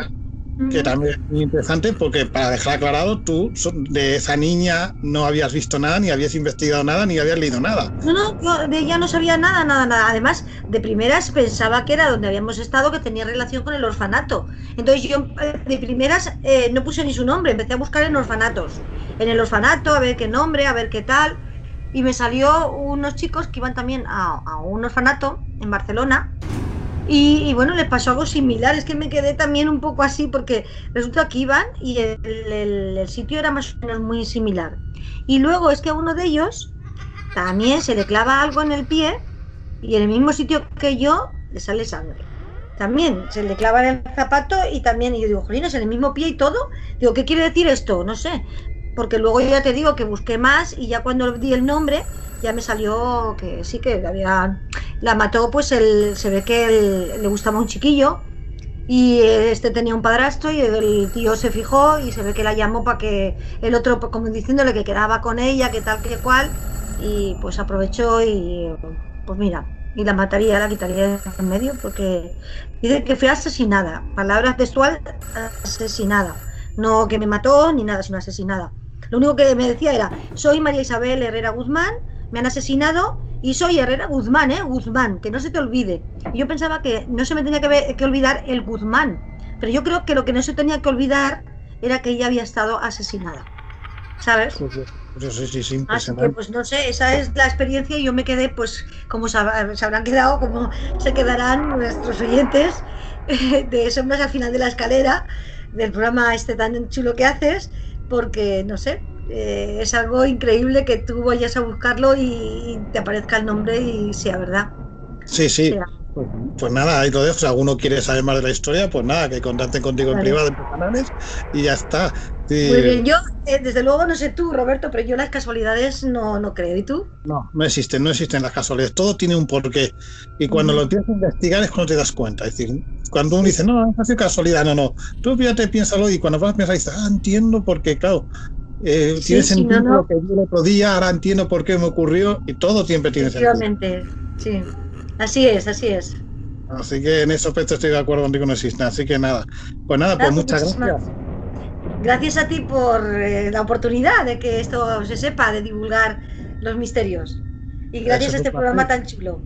que también es muy interesante porque para dejar aclarado, tú de esa niña no habías visto nada, ni habías investigado nada, ni habías leído nada. No, no, yo de ella no sabía nada, nada, nada. Además, de primeras pensaba que era donde habíamos estado, que tenía relación con el orfanato. Entonces yo eh, de primeras eh, no puse ni su nombre, empecé a buscar en orfanatos. En el orfanato, a ver qué nombre, a ver qué tal. Y me salió unos chicos que iban también a, a un orfanato en Barcelona. Y, y bueno, les pasó algo similar. Es que me quedé también un poco así porque resulta que iban y el, el- sitio era más o menos muy similar. Y luego es que a uno de ellos también se le clava algo en el pie y en el mismo sitio que yo le sale sangre. También se le clava en el zapato y también, y yo digo, jolines, en el mismo pie y todo. Digo, ¿qué quiere decir esto? No sé. Porque luego yo ya te digo que busqué más y ya cuando di el nombre ya me salió que sí que había la mató pues el, se ve que él- le gustaba un chiquillo y este tenía un padrastro y el tío se fijó y se ve que la llamó para que el otro como diciéndole que quedaba con ella que tal que cual y pues aprovechó y pues mira y la mataría la quitaría en medio porque dice que fue asesinada. Palabras textual asesinada. No que me mató ni nada sino asesinada lo único que me decía era soy María Isabel Herrera Guzmán me han asesinado y soy Herrera Guzmán, ¿eh? Guzmán, que no se te olvide. Y yo pensaba que no se me tenía que, ver- que olvidar el Guzmán, pero yo creo que lo que no se tenía que olvidar era que ella había estado asesinada. ¿Sabes? Sí, sí, sí, Así que, pues no sé, esa es la experiencia y yo me quedé, pues, como se habrán quedado, como se quedarán nuestros oyentes de Sombras al final de la escalera, del programa este tan chulo que haces, porque, no sé, eh, es algo increíble que tú vayas a buscarlo y, y te aparezca el nombre y sea verdad. Sí, sí. Sea. Pues, pues nada, ahí lo dejo. Si alguno quiere saber más de la historia, pues nada, que contacten contigo en Vale. privado en tus canales y ya está. Sí. Muy bien, yo, eh, desde luego, no sé tú, Roberto, pero yo las casualidades no, no creo. ¿Y tú? No, no existen, no existen las casualidades. Todo tiene un porqué. Y cuando lo empiezas a investigar es cuando te das cuenta. Es decir, cuando uno dice, no, no ha sido casualidad, no, no. Tú fíjate, piénsalo y cuando vas a pensar, dices, ah, entiendo porque, claro, eh, Sí, tiene sí, sentido no, no. lo que vi el otro día, ahora entiendo por qué me ocurrió y todo siempre tiene sentido. Efectivamente, sí. Así es, así es. Así que en ese aspecto estoy de acuerdo contigo, no existen. Así que nada. Pues nada, pues muchas gracias. Gracias a ti por eh, la oportunidad de que esto se sepa, de divulgar los misterios. Y gracias Eso a es este programa tan chulo.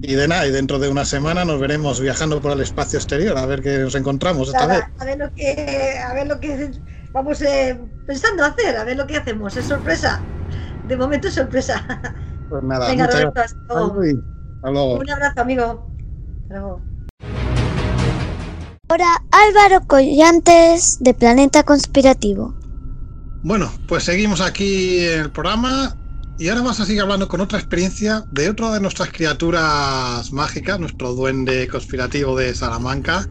Y de nada, y dentro de una semana nos veremos viajando por el espacio exterior a ver qué nos encontramos esta vez. A ver lo que, a ver lo que vamos eh, pensando hacer, a ver lo que hacemos. Es sorpresa. De momento es sorpresa. Pues nada, Venga, muchas Roberto, gracias. Hasta luego. Un abrazo, amigo. Hasta luego. Ahora Álvaro Collantes de Planeta Conspirativo. Bueno, pues seguimos aquí en el programa y ahora vamos a seguir hablando con otra experiencia de otra de nuestras criaturas mágicas, nuestro duende conspirativo de Salamanca,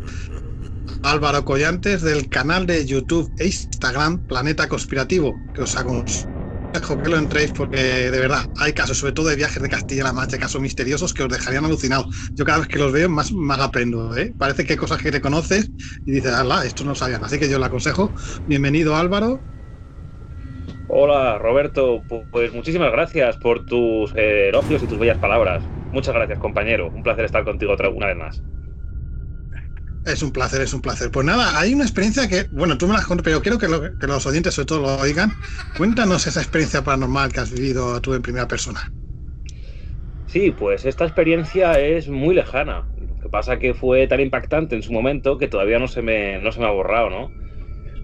Álvaro Collantes, del canal de YouTube e Instagram Planeta Conspirativo, que os aconsejo que lo entréis porque de verdad hay casos, sobre todo de viajes de Castilla-La Mancha, casos misteriosos que os dejarían alucinados. Yo cada vez que los veo más, más aprendo, ¿eh? Parece que hay cosas que te conoces y dices, ala, esto no lo sabían. Así que yo le aconsejo. Bienvenido Álvaro. Hola Roberto, Pu- pues muchísimas gracias por tus eh, elogios y tus bellas palabras. Muchas gracias compañero, un placer estar contigo otra una vez más. Es un placer, es un placer. Pues nada, hay una experiencia que, bueno, tú me la has contado, pero quiero que, lo- los oyentes sobre todo lo oigan. Cuéntanos esa experiencia paranormal que has vivido tú en primera persona. Sí, pues esta experiencia es muy lejana. Lo que pasa que fue tan impactante en su momento que todavía no se me, no se me ha borrado, ¿no?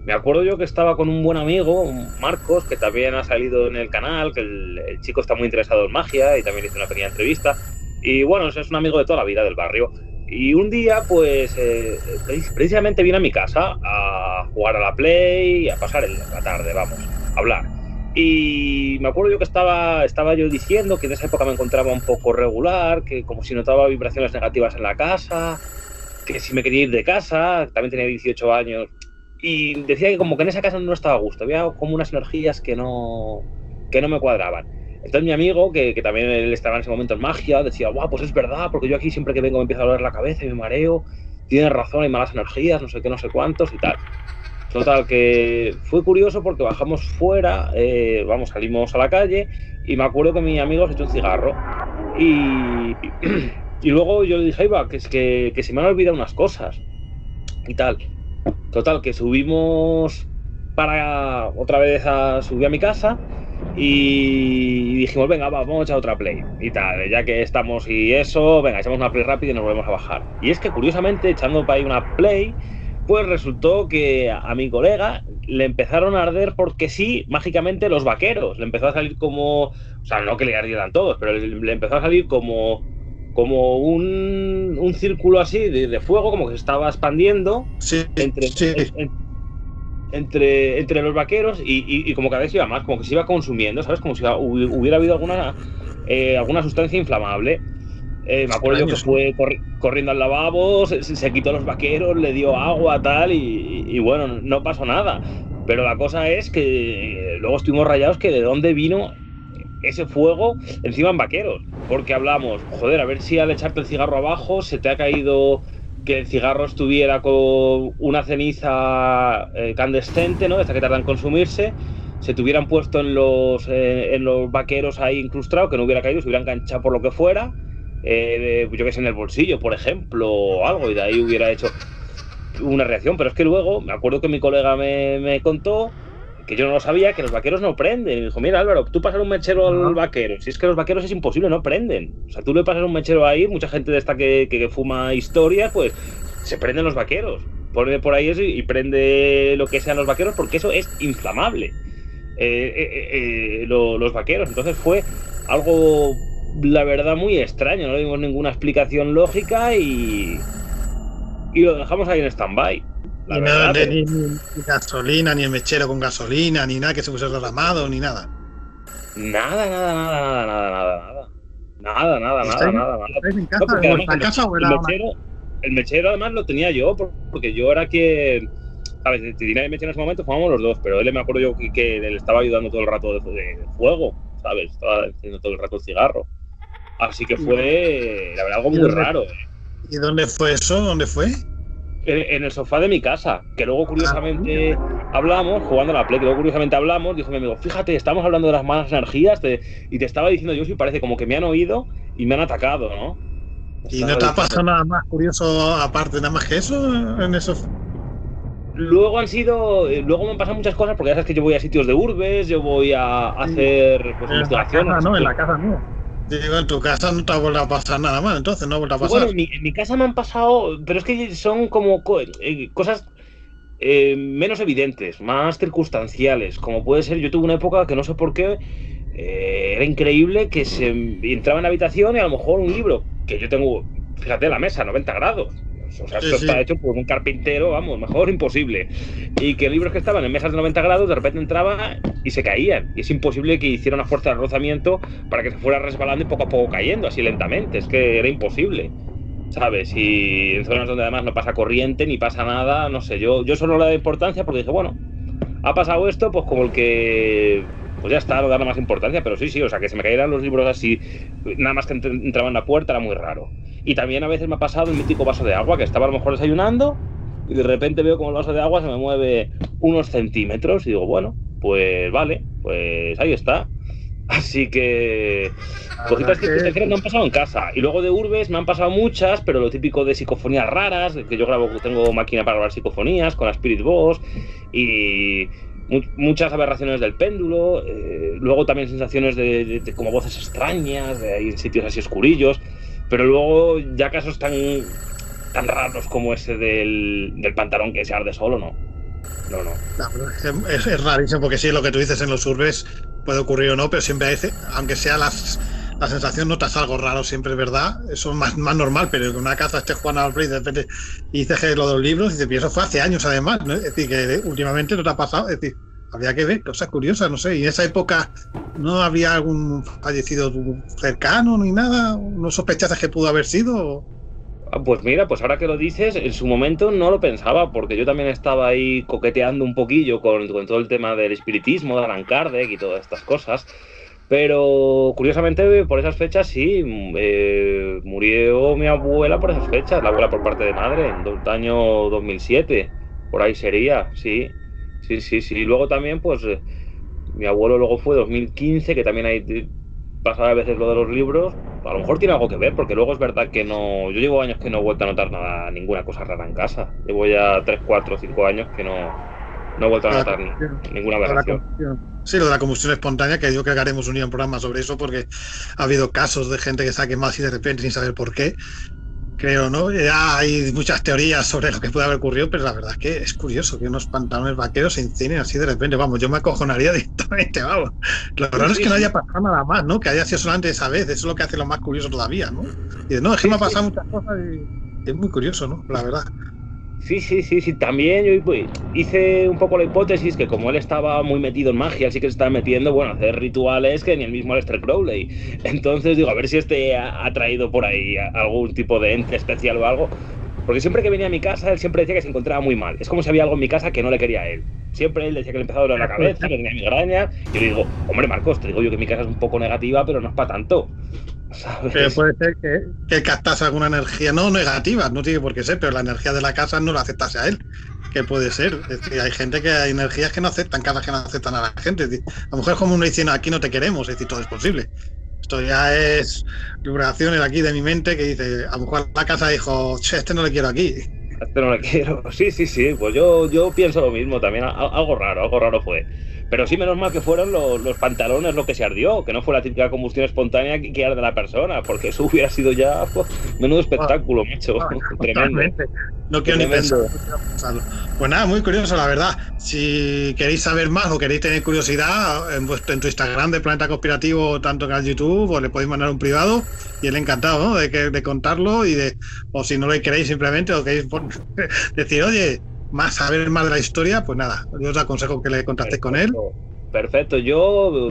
Me acuerdo yo que estaba con un buen amigo, Marcos, que también ha salido en el canal, que el chico está muy interesado en magia y también hizo una pequeña entrevista. Y bueno, es un amigo de toda la vida del barrio. Y un día, pues, eh, pre- precisamente vino a mi casa a jugar a la Play y a pasar el- la tarde, vamos, a hablar. Y me acuerdo yo que estaba, estaba yo diciendo que en esa época me encontraba un poco regular, que como si notaba vibraciones negativas en la casa, que si me quería ir de casa, también tenía 18 años, y decía que como que en esa casa no estaba a gusto, había como unas energías que no, que no me cuadraban. Entonces mi amigo, que, que también él estaba en ese momento en magia, decía, guau, pues es verdad, porque yo aquí siempre que vengo me empieza a doler la cabeza y me mareo, tienes razón, hay malas energías, no sé qué, no sé cuántos y tal. Total, que fue curioso porque bajamos fuera, eh, vamos, salimos a la calle y me acuerdo que mi amigo se echó un cigarro. Y, y luego yo le dije, Iba, que, es que, que se me han olvidado unas cosas y tal. Total, que subimos para otra vez a subir a mi casa y dijimos, venga, va, vamos a echar otra play y tal, ya que estamos y eso, venga, echamos una play rápida y nos volvemos a bajar. Y es que curiosamente, echando para ahí una play, pues resultó que a mi colega le empezaron a arder porque sí, mágicamente los vaqueros. Le empezó a salir como, o sea, no que le ardieran todos, pero le, empezó a salir como, como un, un círculo así de, de fuego, como que se estaba expandiendo entre, en- en- entre, entre los vaqueros y, y- y como cada vez iba más, como que se iba consumiendo, ¿sabes? Como si hubi- hubiera habido alguna, eh, alguna sustancia inflamable. Eh, me acuerdo yo que fue corri- corriendo al lavabo, se, se quitó los vaqueros, le dio agua, tal, y, y- y bueno, no pasó nada. Pero la cosa es que eh, luego estuvimos rayados que de dónde vino ese fuego encima en vaqueros. Porque hablamos, joder, a ver si al echarte el cigarro abajo se te ha caído que el cigarro estuviera con una ceniza eh, candescente, ¿no? Esta que tarda en consumirse, se te hubieran puesto en los, eh, en los vaqueros ahí incrustados, que no hubiera caído, se hubiera enganchado por lo que fuera, eh, yo que sé, en el bolsillo, por ejemplo, o algo, y de ahí hubiera hecho una reacción. Pero es que luego, me acuerdo que mi colega me, me contó que yo no lo sabía, que los vaqueros no prenden. Y me dijo, mira Álvaro, tú pasas un mechero al vaquero. Si es que los vaqueros es imposible, no prenden. O sea, tú le pasas un mechero ahí, mucha gente de esta que, que, que fuma historia, pues se prenden los vaqueros. Pone por ahí eso y, y prende lo que sean los vaqueros porque eso es inflamable. Eh, eh, eh, eh, lo- los vaqueros. Entonces fue algo, la verdad, muy extraño. No le dimos ninguna explicación lógica y, y lo dejamos ahí en stand-by. La Ni, verdad, nada de- pero- ni, gasolina, ni el mechero con gasolina, ni nada que se pusiera derramado, ni nada. Nada, nada, nada, nada, nada, nada, nada. Nada, nada, nada, ¿Estáis- nada, nada. en No, casa, porque en además casa o el mechero, el mechero además lo tenía yo, por- porque yo era quien, ¿Sabes? Si nadie me echa en ese momento, jugamos los dos, pero él me acuerdo yo que, que le estaba ayudando todo el rato de, de fuego, ¿sabes? Estaba haciendo todo el rato el cigarro. Así que fue, la verdad, algo muy raro. ¿eh? ¿Y dónde fue eso? ¿Dónde fue? En, el sofá de mi casa, que luego curiosamente hablamos, jugando a la Play, que luego curiosamente hablamos, dijo mi amigo, fíjate, estamos hablando de las malas energías, te- y te estaba diciendo yo, sí, parece como que me han oído y me han atacado, ¿no? ¿Y no te ha pasado nada más curioso aparte, nada más que eso en eso? Luego han sido, eh, luego me han pasado muchas cosas, porque ya sabes que yo voy a sitios de urbes, yo voy a hacer pues, En investigaciones. casa, ¿no? En la casa no. Digo, en tu casa no te ha vuelto a pasar nada más, entonces no ha vuelto a pasar. Bueno, en mi, en mi casa me han pasado, pero es que son como co- eh, cosas eh, menos evidentes, más circunstanciales. Como puede ser, yo tuve una época que no sé por qué, eh, era increíble que se entraba en la habitación y a lo mejor un libro, que yo tengo, fíjate, la mesa, 90 grados. O sea, Sí, esto sí. está hecho por un carpintero, vamos, mejor imposible. Y que libros que estaban en mesas de 90 grados de repente entraban y se caían. Y es imposible que hiciera una fuerza de rozamiento para que se fuera resbalando y poco a poco cayendo, así lentamente. Es que era imposible. ¿Sabes? Y en zonas donde además no pasa corriente ni pasa nada, no sé, yo, yo solo le doy importancia porque dije, bueno, ha pasado esto, pues como el que. Pues ya está, no darle más importancia, pero sí, sí, o sea, que se me cayeran los libros así, nada más que entr- entraba en la puerta, era muy raro. Y también a veces me ha pasado el mítico vaso de agua, que estaba a lo mejor desayunando, y de repente veo como el vaso de agua se me mueve unos centímetros, y digo, bueno, pues vale, pues ahí está. Así que cositas que, que- que no han pasado en casa. Y luego de urbes me han pasado muchas, pero lo típico de psicofonías raras, que yo grabo, tengo máquina para grabar psicofonías con la Spirit Box y muchas aberraciones del péndulo, eh, luego también sensaciones de, como voces extrañas, de ahí en sitios así oscurillos, pero luego ya casos tan, tan raros como ese del, del pantalón que se arde solo, no. No, no. Es rarísimo porque sí, lo que tú dices en los urbes puede ocurrir o no, pero siempre hay, aunque sea las, la sensación, notas algo raro, siempre es verdad. Eso es más, más normal, pero en una casa esté jugando al play de repente y dices que lo de los libros, y "Y eso fue hace años además, ¿no? Es decir, que últimamente no te ha pasado, es decir, habría que ver cosas curiosas, no sé. Y en esa época no había algún fallecido cercano ni nada, no sospechas que pudo haber sido. Ah, Pues mira, pues ahora que lo dices, en su momento no lo pensaba, porque yo también estaba ahí coqueteando un poquillo con, con todo el tema del espiritismo, de Alan Kardec y todas estas cosas. Pero curiosamente, por esas fechas sí, mm, eh, murió mi abuela por esas fechas, la abuela por parte de madre, en el año 2007, por ahí sería, sí, sí, sí, sí. Y luego también, pues, eh, mi abuelo luego fue 2015, que también hay pasaba a veces lo de los libros, a lo mejor tiene algo que ver, porque luego es verdad que no. Yo llevo años que no he vuelto a notar nada, ninguna cosa rara en casa. Llevo ya 3, 4, 5 años que no, no he vuelto a notar ni- ninguna aberración. Sí, lo de la combustión espontánea, que yo creo que haremos un día un programa sobre eso, porque ha habido casos de gente que se ha quemado así de repente sin saber por qué. Creo, ¿no? Ya hay muchas teorías sobre lo que puede haber ocurrido, pero la verdad es que es curioso que unos pantalones vaqueros se incinen así de repente. Vamos, yo me acojonaría directamente, vamos. Lo raro es que no haya pasado nada más, ¿no? Que haya sido solamente esa vez. Eso es lo que hace lo más curioso todavía, ¿no? Y de, no, es que me ha pasado muchas cosas y es muy curioso, ¿no? La verdad. Sí, sí, sí, sí. También yo hice un poco la hipótesis que como él estaba muy metido en magia, sí que se estaba metiendo, bueno, hacer rituales que ni el mismo Aleister Crowley. Entonces digo, a ver si este ha, traído por ahí algún tipo de ente especial o algo. Porque siempre que venía a mi casa, él siempre decía que se encontraba muy mal. Es como si había algo en mi casa que no le quería a él. Siempre él decía que le empezaba a doler la cabeza, que tenía migraña. Yo le digo, hombre, Marcos, te digo yo que mi casa es un poco negativa, pero no es para tanto. ¿Sabes? Que puede ser que, que captase alguna energía, no negativa, no tiene por qué ser, pero la energía de la casa no la aceptase a él. Que puede ser. Es decir, hay gente que hay energías que no aceptan, casas que no aceptan a la gente. Decir, a lo mejor es como uno diciendo aquí no te queremos, es decir, todo es posible. Esto ya es vibraciones aquí de mi mente que dice, a lo mejor la casa dijo, "Che, este no le quiero aquí. Este no le quiero. Sí, sí, sí. Pues yo, yo pienso lo mismo también. Algo raro, algo raro fue. Pero sí, menos mal que fueron los, los pantalones lo que se ardió, que no fue la típica combustión espontánea que, que arde la persona, porque eso hubiera sido ya uf, menudo espectáculo, macho. Tremendo. Totalmente. No quiero ni Tremendo. pensar. no quiero pensarlo. Pues nada, muy curioso, la verdad. Si queréis saber más o queréis tener curiosidad, en, vuestro, en tu Instagram de Planeta Conspirativo, tanto que en YouTube, o le podéis mandar un privado y él encantado ¿no? de, que, de contarlo y de, o si no lo queréis simplemente, o queréis pon- decir, oye, más saber más de la historia, pues nada, yo os aconsejo que le contactéis con él. Perfecto, yo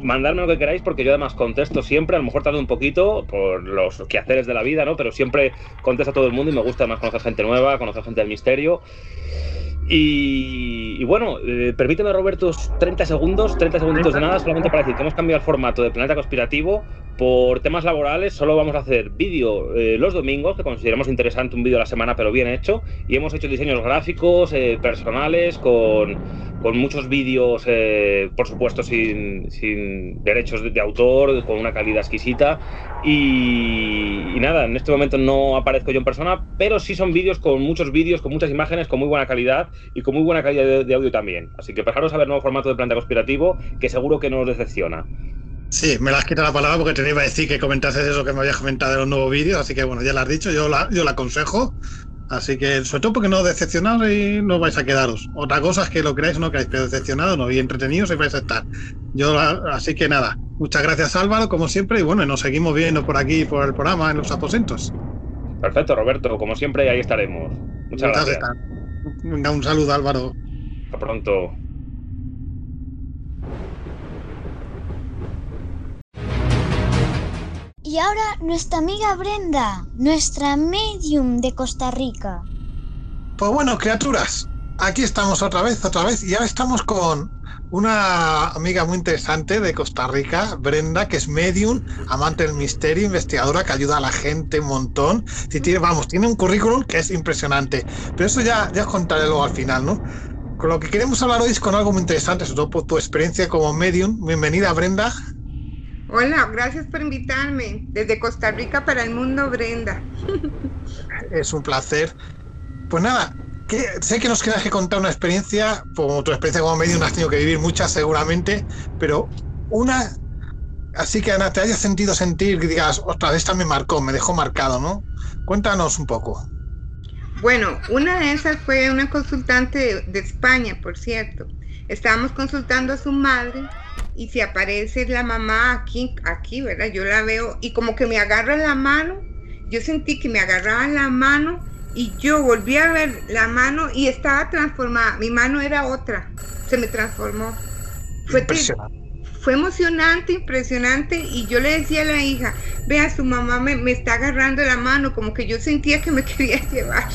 mandarme lo que queráis porque yo además contesto siempre, a lo mejor tardo un poquito por los quehaceres de la vida, ¿no? Pero siempre contesto a todo el mundo y me gusta más conocer gente nueva, conocer gente del misterio. Y, y bueno, eh, permíteme, Roberto, 30 segundos, 30 segunditos de nada, solamente para decir que hemos cambiado el formato de Planeta Conspirativo. Por temas laborales, solo vamos a hacer vídeo eh, los domingos, que consideramos interesante un vídeo a la semana, pero bien hecho. Y hemos hecho diseños gráficos, eh, personales, con, con muchos vídeos, eh, por supuesto, sin, derechos de, autor, con una calidad exquisita. Y, nada, en este momento no aparezco yo en persona, pero sí son vídeos con muchos vídeos, con muchas imágenes, con muy buena calidad y con muy buena calidad de, audio también. Así que pasaros a ver nuevo formato de Planeta Conspirativo, que seguro que no os decepciona. Sí, me la has quitado la palabra porque te iba a decir que comentases eso que me habías comentado de los nuevos vídeos, así que bueno, ya lo has dicho, yo la, yo la aconsejo. Así que, sobre todo porque no decepcionados y no vais a quedaros. Otra cosa es que lo creáis o no creáis, pero decepcionados no, y entretenidos y vais a estar. Yo, la- así que nada, muchas gracias Álvaro, como siempre, y bueno, nos seguimos viendo por aquí, por el programa, en los aposentos. Perfecto, Roberto, como siempre, ahí estaremos. Muchas Muchas gracias. gracias. Venga, un saludo Álvaro. Hasta pronto. Y ahora nuestra amiga Brenda, nuestra medium de Costa Rica. Pues bueno, criaturas, aquí estamos otra vez, otra vez, y ahora estamos con una amiga muy interesante de Costa Rica, Brenda, que es medium, amante del misterio, investigadora que ayuda a la gente un montón. Si vamos, tiene un currículum que es impresionante, pero eso ya, ya os contaré luego al final, ¿no? Con lo que queremos hablar hoy es con algo muy interesante, sobre todo por tu experiencia como medium. Bienvenida, Brenda. Hola, gracias por invitarme. Desde Costa Rica para el mundo, Brenda. Es un placer. Pues nada, que, sé que nos quieras que contar una experiencia, como tu experiencia como medium has tenido que vivir muchas seguramente, pero una así que Ana, te hayas sentido sentir que digas, ostras, esta me marcó, me dejó marcado, ¿no? Cuéntanos un poco. Bueno, una de esas fue una consultante de, de España, por cierto. Estábamos consultando a su madre y si aparece la mamá aquí, aquí, ¿verdad? Yo la veo y como que me agarra la mano. Yo sentí que me agarraba la mano y yo volví a ver la mano y estaba transformada. Mi mano era otra, se me transformó. Fue, emocionante, impresionante y yo le decía a la hija, vea, su mamá me, me está agarrando la mano, como que yo sentía que me quería llevar.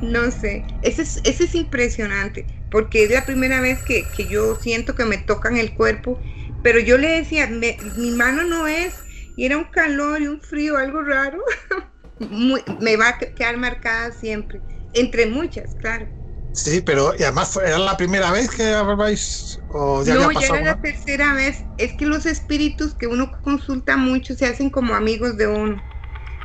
No sé, ese es, ese es impresionante, porque es la primera vez que, que yo siento que me tocan el cuerpo, pero yo le decía, "Me- mi mano no es, y era un calor y un frío, algo raro, Muy- me va a quedar marcada siempre, entre muchas, claro. Sí, pero y además fue- era la primera vez que hablabais o ya no, había ya pasado. era la tercera vez. Es que los espíritus que uno consulta mucho se hacen como amigos de uno.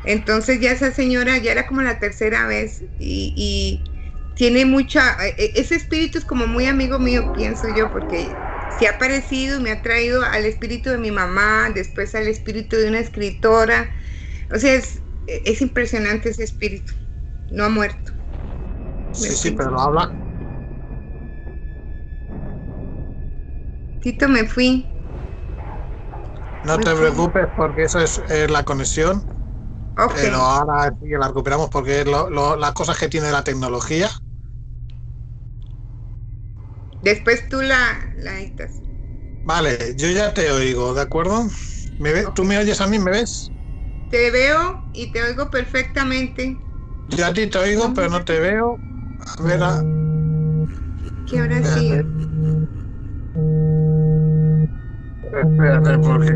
Entonces ya esa señora ya era como la tercera vez y, y tiene mucha... e- e- Ese espíritu es como muy amigo mío, pienso yo, porque se ha aparecido y me ha traído al espíritu de mi mamá, después al espíritu de una escritora. O sea, es, es impresionante ese espíritu. No ha muerto. Sí, sí, pero habla. Tito, me fui. No te preocupes porque eso es eh, la conexión. Pero ahora sí que la recuperamos porque es lo- lo- las cosas que tiene la tecnología. Después tú la, la editas. Vale, yo ya te oigo, ¿de acuerdo? ¿Me ve- ¿Tú me oyes a mí? ¿Me ves? Te veo y te oigo perfectamente. Yo a ti te oigo, pero no te veo. A ver, a- ¿Qué hora sí? espérate, porque.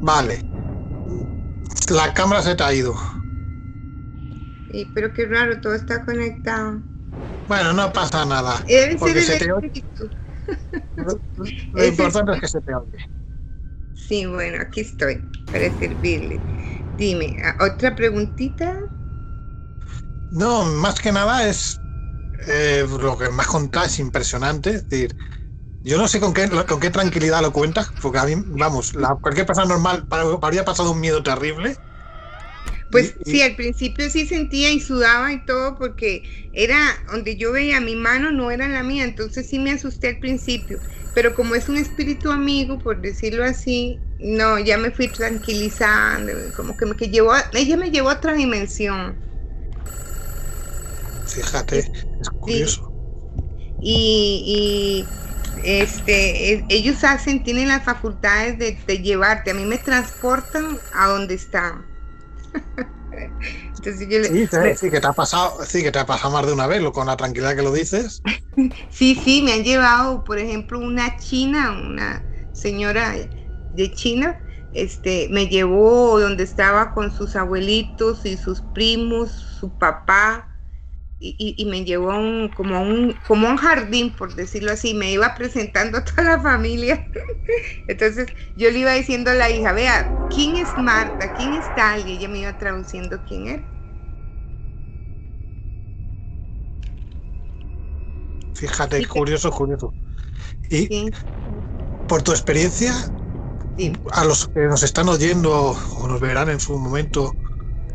Vale. La cámara se te ha ido. Y, pero qué raro, todo está conectado. Bueno, no pasa nada. Debe ser se el espíritu. Lo Ese importante es que se te oye. Sí, bueno, aquí estoy para servirle. Dime, ¿a- ¿otra preguntita? No, más que nada es eh, lo que más contás es impresionante. Es decir, yo no sé con qué, con qué tranquilidad lo cuentas, porque a mí, vamos, la- cualquier persona normal habría pasado un miedo terrible. Pues sí, al principio sí sentía y sudaba y todo porque era donde yo veía mi mano no era la mía, entonces sí me asusté al principio. Pero como es un espíritu amigo, por decirlo así, no, ya me fui tranquilizando, como que me que llevó, a- ella me llevó a otra dimensión. Fíjate, es curioso. y, y, este ellos hacen, tienen las facultades de, de llevarte, a mí me transportan a donde están. Entonces yo le- Sí, sí, me- sí, que te ha pasado, sí, que te ha pasado más de una vez, con la tranquilidad que lo dices. Sí, sí, me han llevado, por ejemplo, una china, una señora de China, este, me llevó donde estaba con sus abuelitos y sus primos, su papá, y, y- y me llevó a un, como, a un, como a un jardín, por decirlo así, me iba presentando a toda la familia. Entonces yo le iba diciendo a la hija, vea, ¿quién es Marta? ¿Quién es tal? Y ella me iba traduciendo quién era. Fíjate, Sí, curioso, curioso. Y por tu experiencia, a los que nos están oyendo o nos verán en su momento,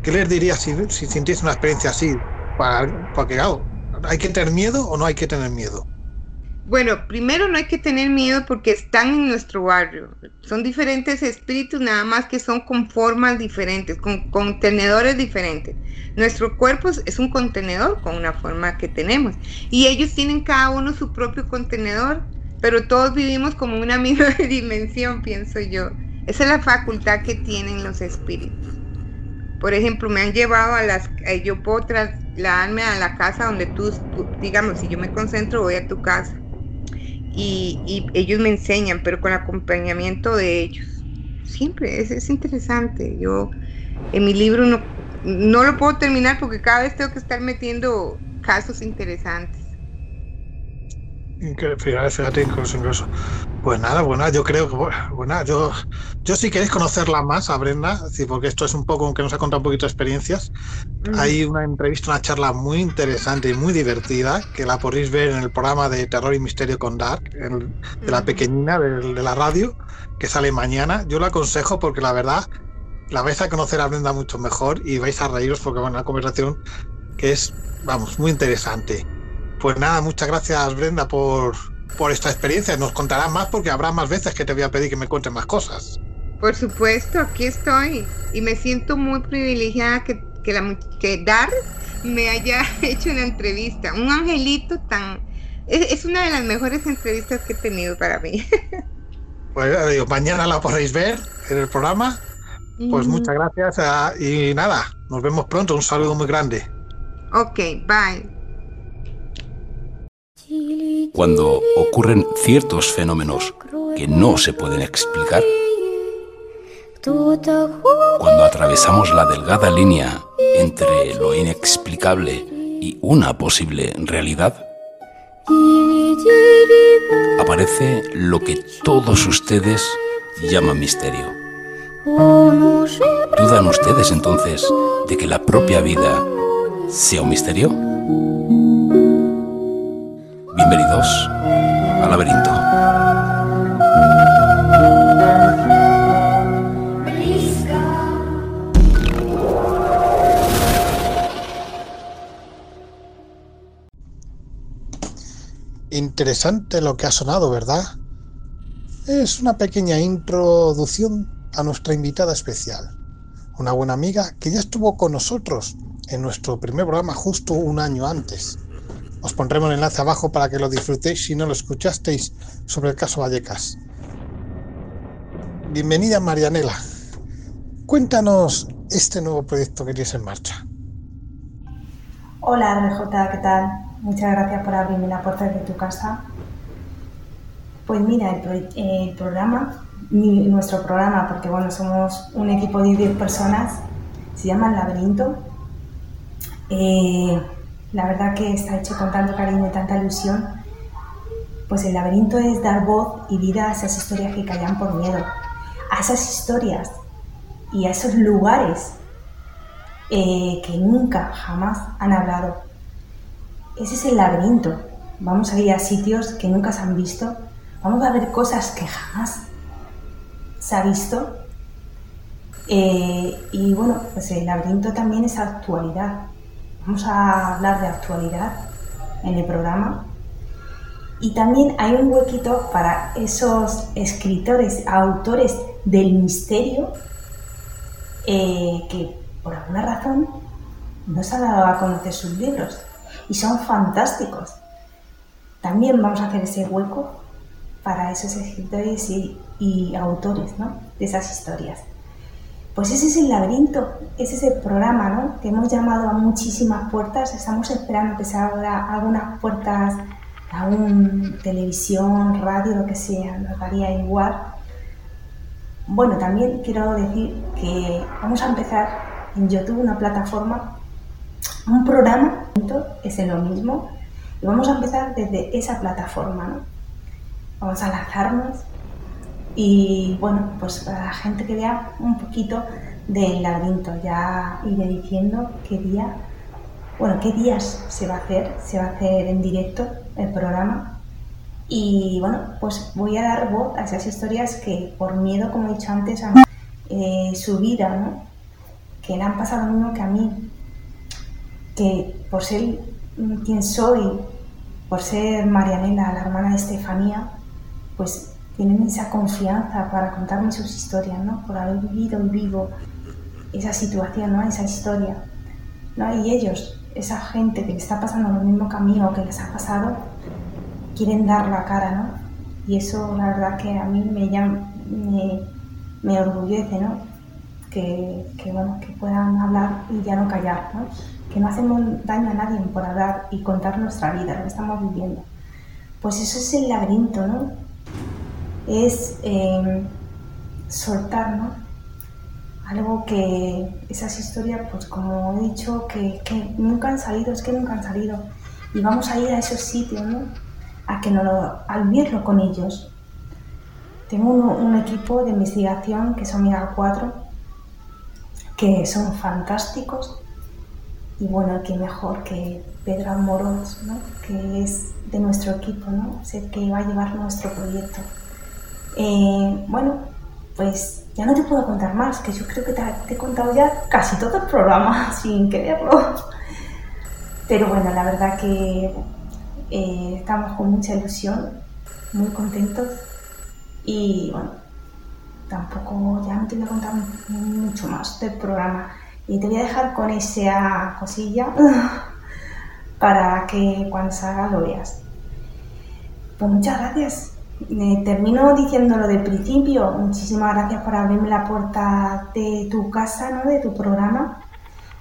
¿qué les dirías si, si sintiese una experiencia así? Para, porque, claro, ¿hay que tener miedo o no hay que tener miedo? Bueno, primero no hay que tener miedo porque están en nuestro barrio. Son diferentes espíritus, nada más que son con formas diferentes, con contenedores diferentes. Nuestro cuerpo es- un contenedor con una forma que tenemos. Y ellos tienen cada uno su propio contenedor, pero todos vivimos como una misma dimensión, pienso yo. Esa es la facultad que tienen los espíritus. Por ejemplo, me han llevado a las, eh, yo puedo trasladarme a la casa donde tú, digamos, si yo me concentro, voy a tu casa y, y ellos me enseñan, pero con acompañamiento de ellos. Siempre, es, es interesante. Yo en mi libro no, no lo puedo terminar porque cada vez tengo que estar metiendo casos interesantes. Fíjate, fíjate, incluso. Pues nada, nada, yo creo que, bueno, yo, yo si queréis conocerla más a Brenda, porque esto es un poco, aunque nos ha contado un poquito de experiencias, hay una entrevista, una charla muy interesante y muy divertida, que la podéis ver en el programa de Terror y Misterio con Dark, en- de la pequeñina, de, de la radio, que sale mañana. Yo lo aconsejo porque la verdad, la vais a conocer a Brenda mucho mejor y vais a reíros porque bueno, una conversación que es, vamos, muy interesante. Pues nada, muchas gracias Brenda por, por esta experiencia. Nos contarás más porque habrá más veces que te voy a pedir que me cuentes más cosas. Por supuesto, aquí estoy y me siento muy privilegiada que, que, la, mu- que Dar me haya hecho una entrevista. Un angelito tan... Es, es una de las mejores entrevistas que he tenido para mí. Pues ya digo, mañana la podréis ver en el programa. Pues Mm. muchas gracias ah, y nada, nos vemos pronto. Un saludo muy grande. Ok, bye. Cuando ocurren ciertos fenómenos que no se pueden explicar, cuando atravesamos la delgada línea entre lo inexplicable y una posible realidad, aparece lo que todos ustedes llaman misterio. ¿Dudan ustedes entonces de que la propia vida sea un misterio? Bienvenidos al laberinto. Interesante lo que ha sonado, ¿verdad? Es una pequeña introducción a nuestra invitada especial, una buena amiga que ya estuvo con nosotros en nuestro primer programa justo un año antes. Os pondremos el enlace abajo para que lo disfrutéis si no lo escuchasteis sobre el caso Vallecas. Bienvenida Marianela. Cuéntanos este nuevo proyecto que tienes en marcha. Hola RJ, ¿qué tal? Muchas gracias por abrirme la puerta de tu casa. Pues mira, el, pro- el programa, nuestro programa, porque bueno, somos un equipo de 10 personas, se llama Laberinto. Eh, la verdad que está hecho con tanto cariño y tanta ilusión. Pues el laberinto es dar voz y vida a esas historias que callan por miedo, a esas historias y a esos lugares eh, que nunca, jamás han hablado. Ese es el laberinto. Vamos a ir a sitios que nunca se han visto. Vamos a ver cosas que jamás se ha visto. Eh, y bueno, pues el laberinto también es actualidad. Vamos a hablar de actualidad en el programa. Y también hay un huequito para esos escritores, autores del misterio eh, que por alguna razón no se han dado a conocer sus libros y son fantásticos. También vamos a hacer ese hueco para esos escritores y, y autores ¿no? de esas historias. Pues ese es el laberinto, ese es el programa, ¿no? Que hemos llamado a muchísimas puertas, estamos esperando que se abra algunas puertas, aún televisión, radio, lo que sea, nos daría igual. Bueno, también quiero decir que vamos a empezar en YouTube una plataforma, un programa, es lo mismo, y vamos a empezar desde esa plataforma, ¿no? Vamos a lanzarnos y bueno, pues para la gente que vea un poquito del laberinto, ya iré diciendo qué día, bueno, qué días se va a hacer, se va a hacer en directo el programa. Y bueno, pues voy a dar voz a esas historias que por miedo, como he dicho antes, han eh, su vida. Que le han pasado lo mismo que a mí. Que por ser quien soy, por ser Marianela, la hermana de Estefanía, pues tienen esa confianza para contarme sus historias, ¿no? Por haber vivido y vivo esa situación, ¿no? Esa historia, ¿no? Y ellos, esa gente que le está pasando lo mismo que que les ha pasado, quieren dar la cara, ¿no? Y eso, la verdad, que a mí me, llama, me, me orgullece, ¿no? Que, que, bueno, que puedan hablar y ya no callar, ¿no? Que no hacemos daño a nadie por hablar y contar nuestra vida, lo que estamos viviendo. Pues eso es el laberinto, ¿no? Es eh, soltar, ¿no? Algo que esas historias, pues como he dicho, que, nunca han salido, es que nunca han salido. Y vamos a ir a esos sitios, ¿no? A que no lo, al vivirlo con ellos. Tengo un, equipo de investigación que son Mira 4, que son fantásticos. Y bueno, que mejor que Pedro Amorós, ¿no? que es de nuestro equipo, ¿no? es el que va a llevar nuestro proyecto. Eh, bueno, pues ya no te puedo contar más, que yo creo que te, he contado ya casi todo el programa sin quererlo. Pero bueno, la verdad que eh, estamos con mucha ilusión, muy contentos y bueno, tampoco ya no te voy a contar mucho más del programa y te voy a dejar con esa cosilla para que cuando salga lo veas. Pues muchas gracias termino diciendo lo del principio. Muchísimas gracias por abrirme la puerta de tu casa, ¿no? de tu programa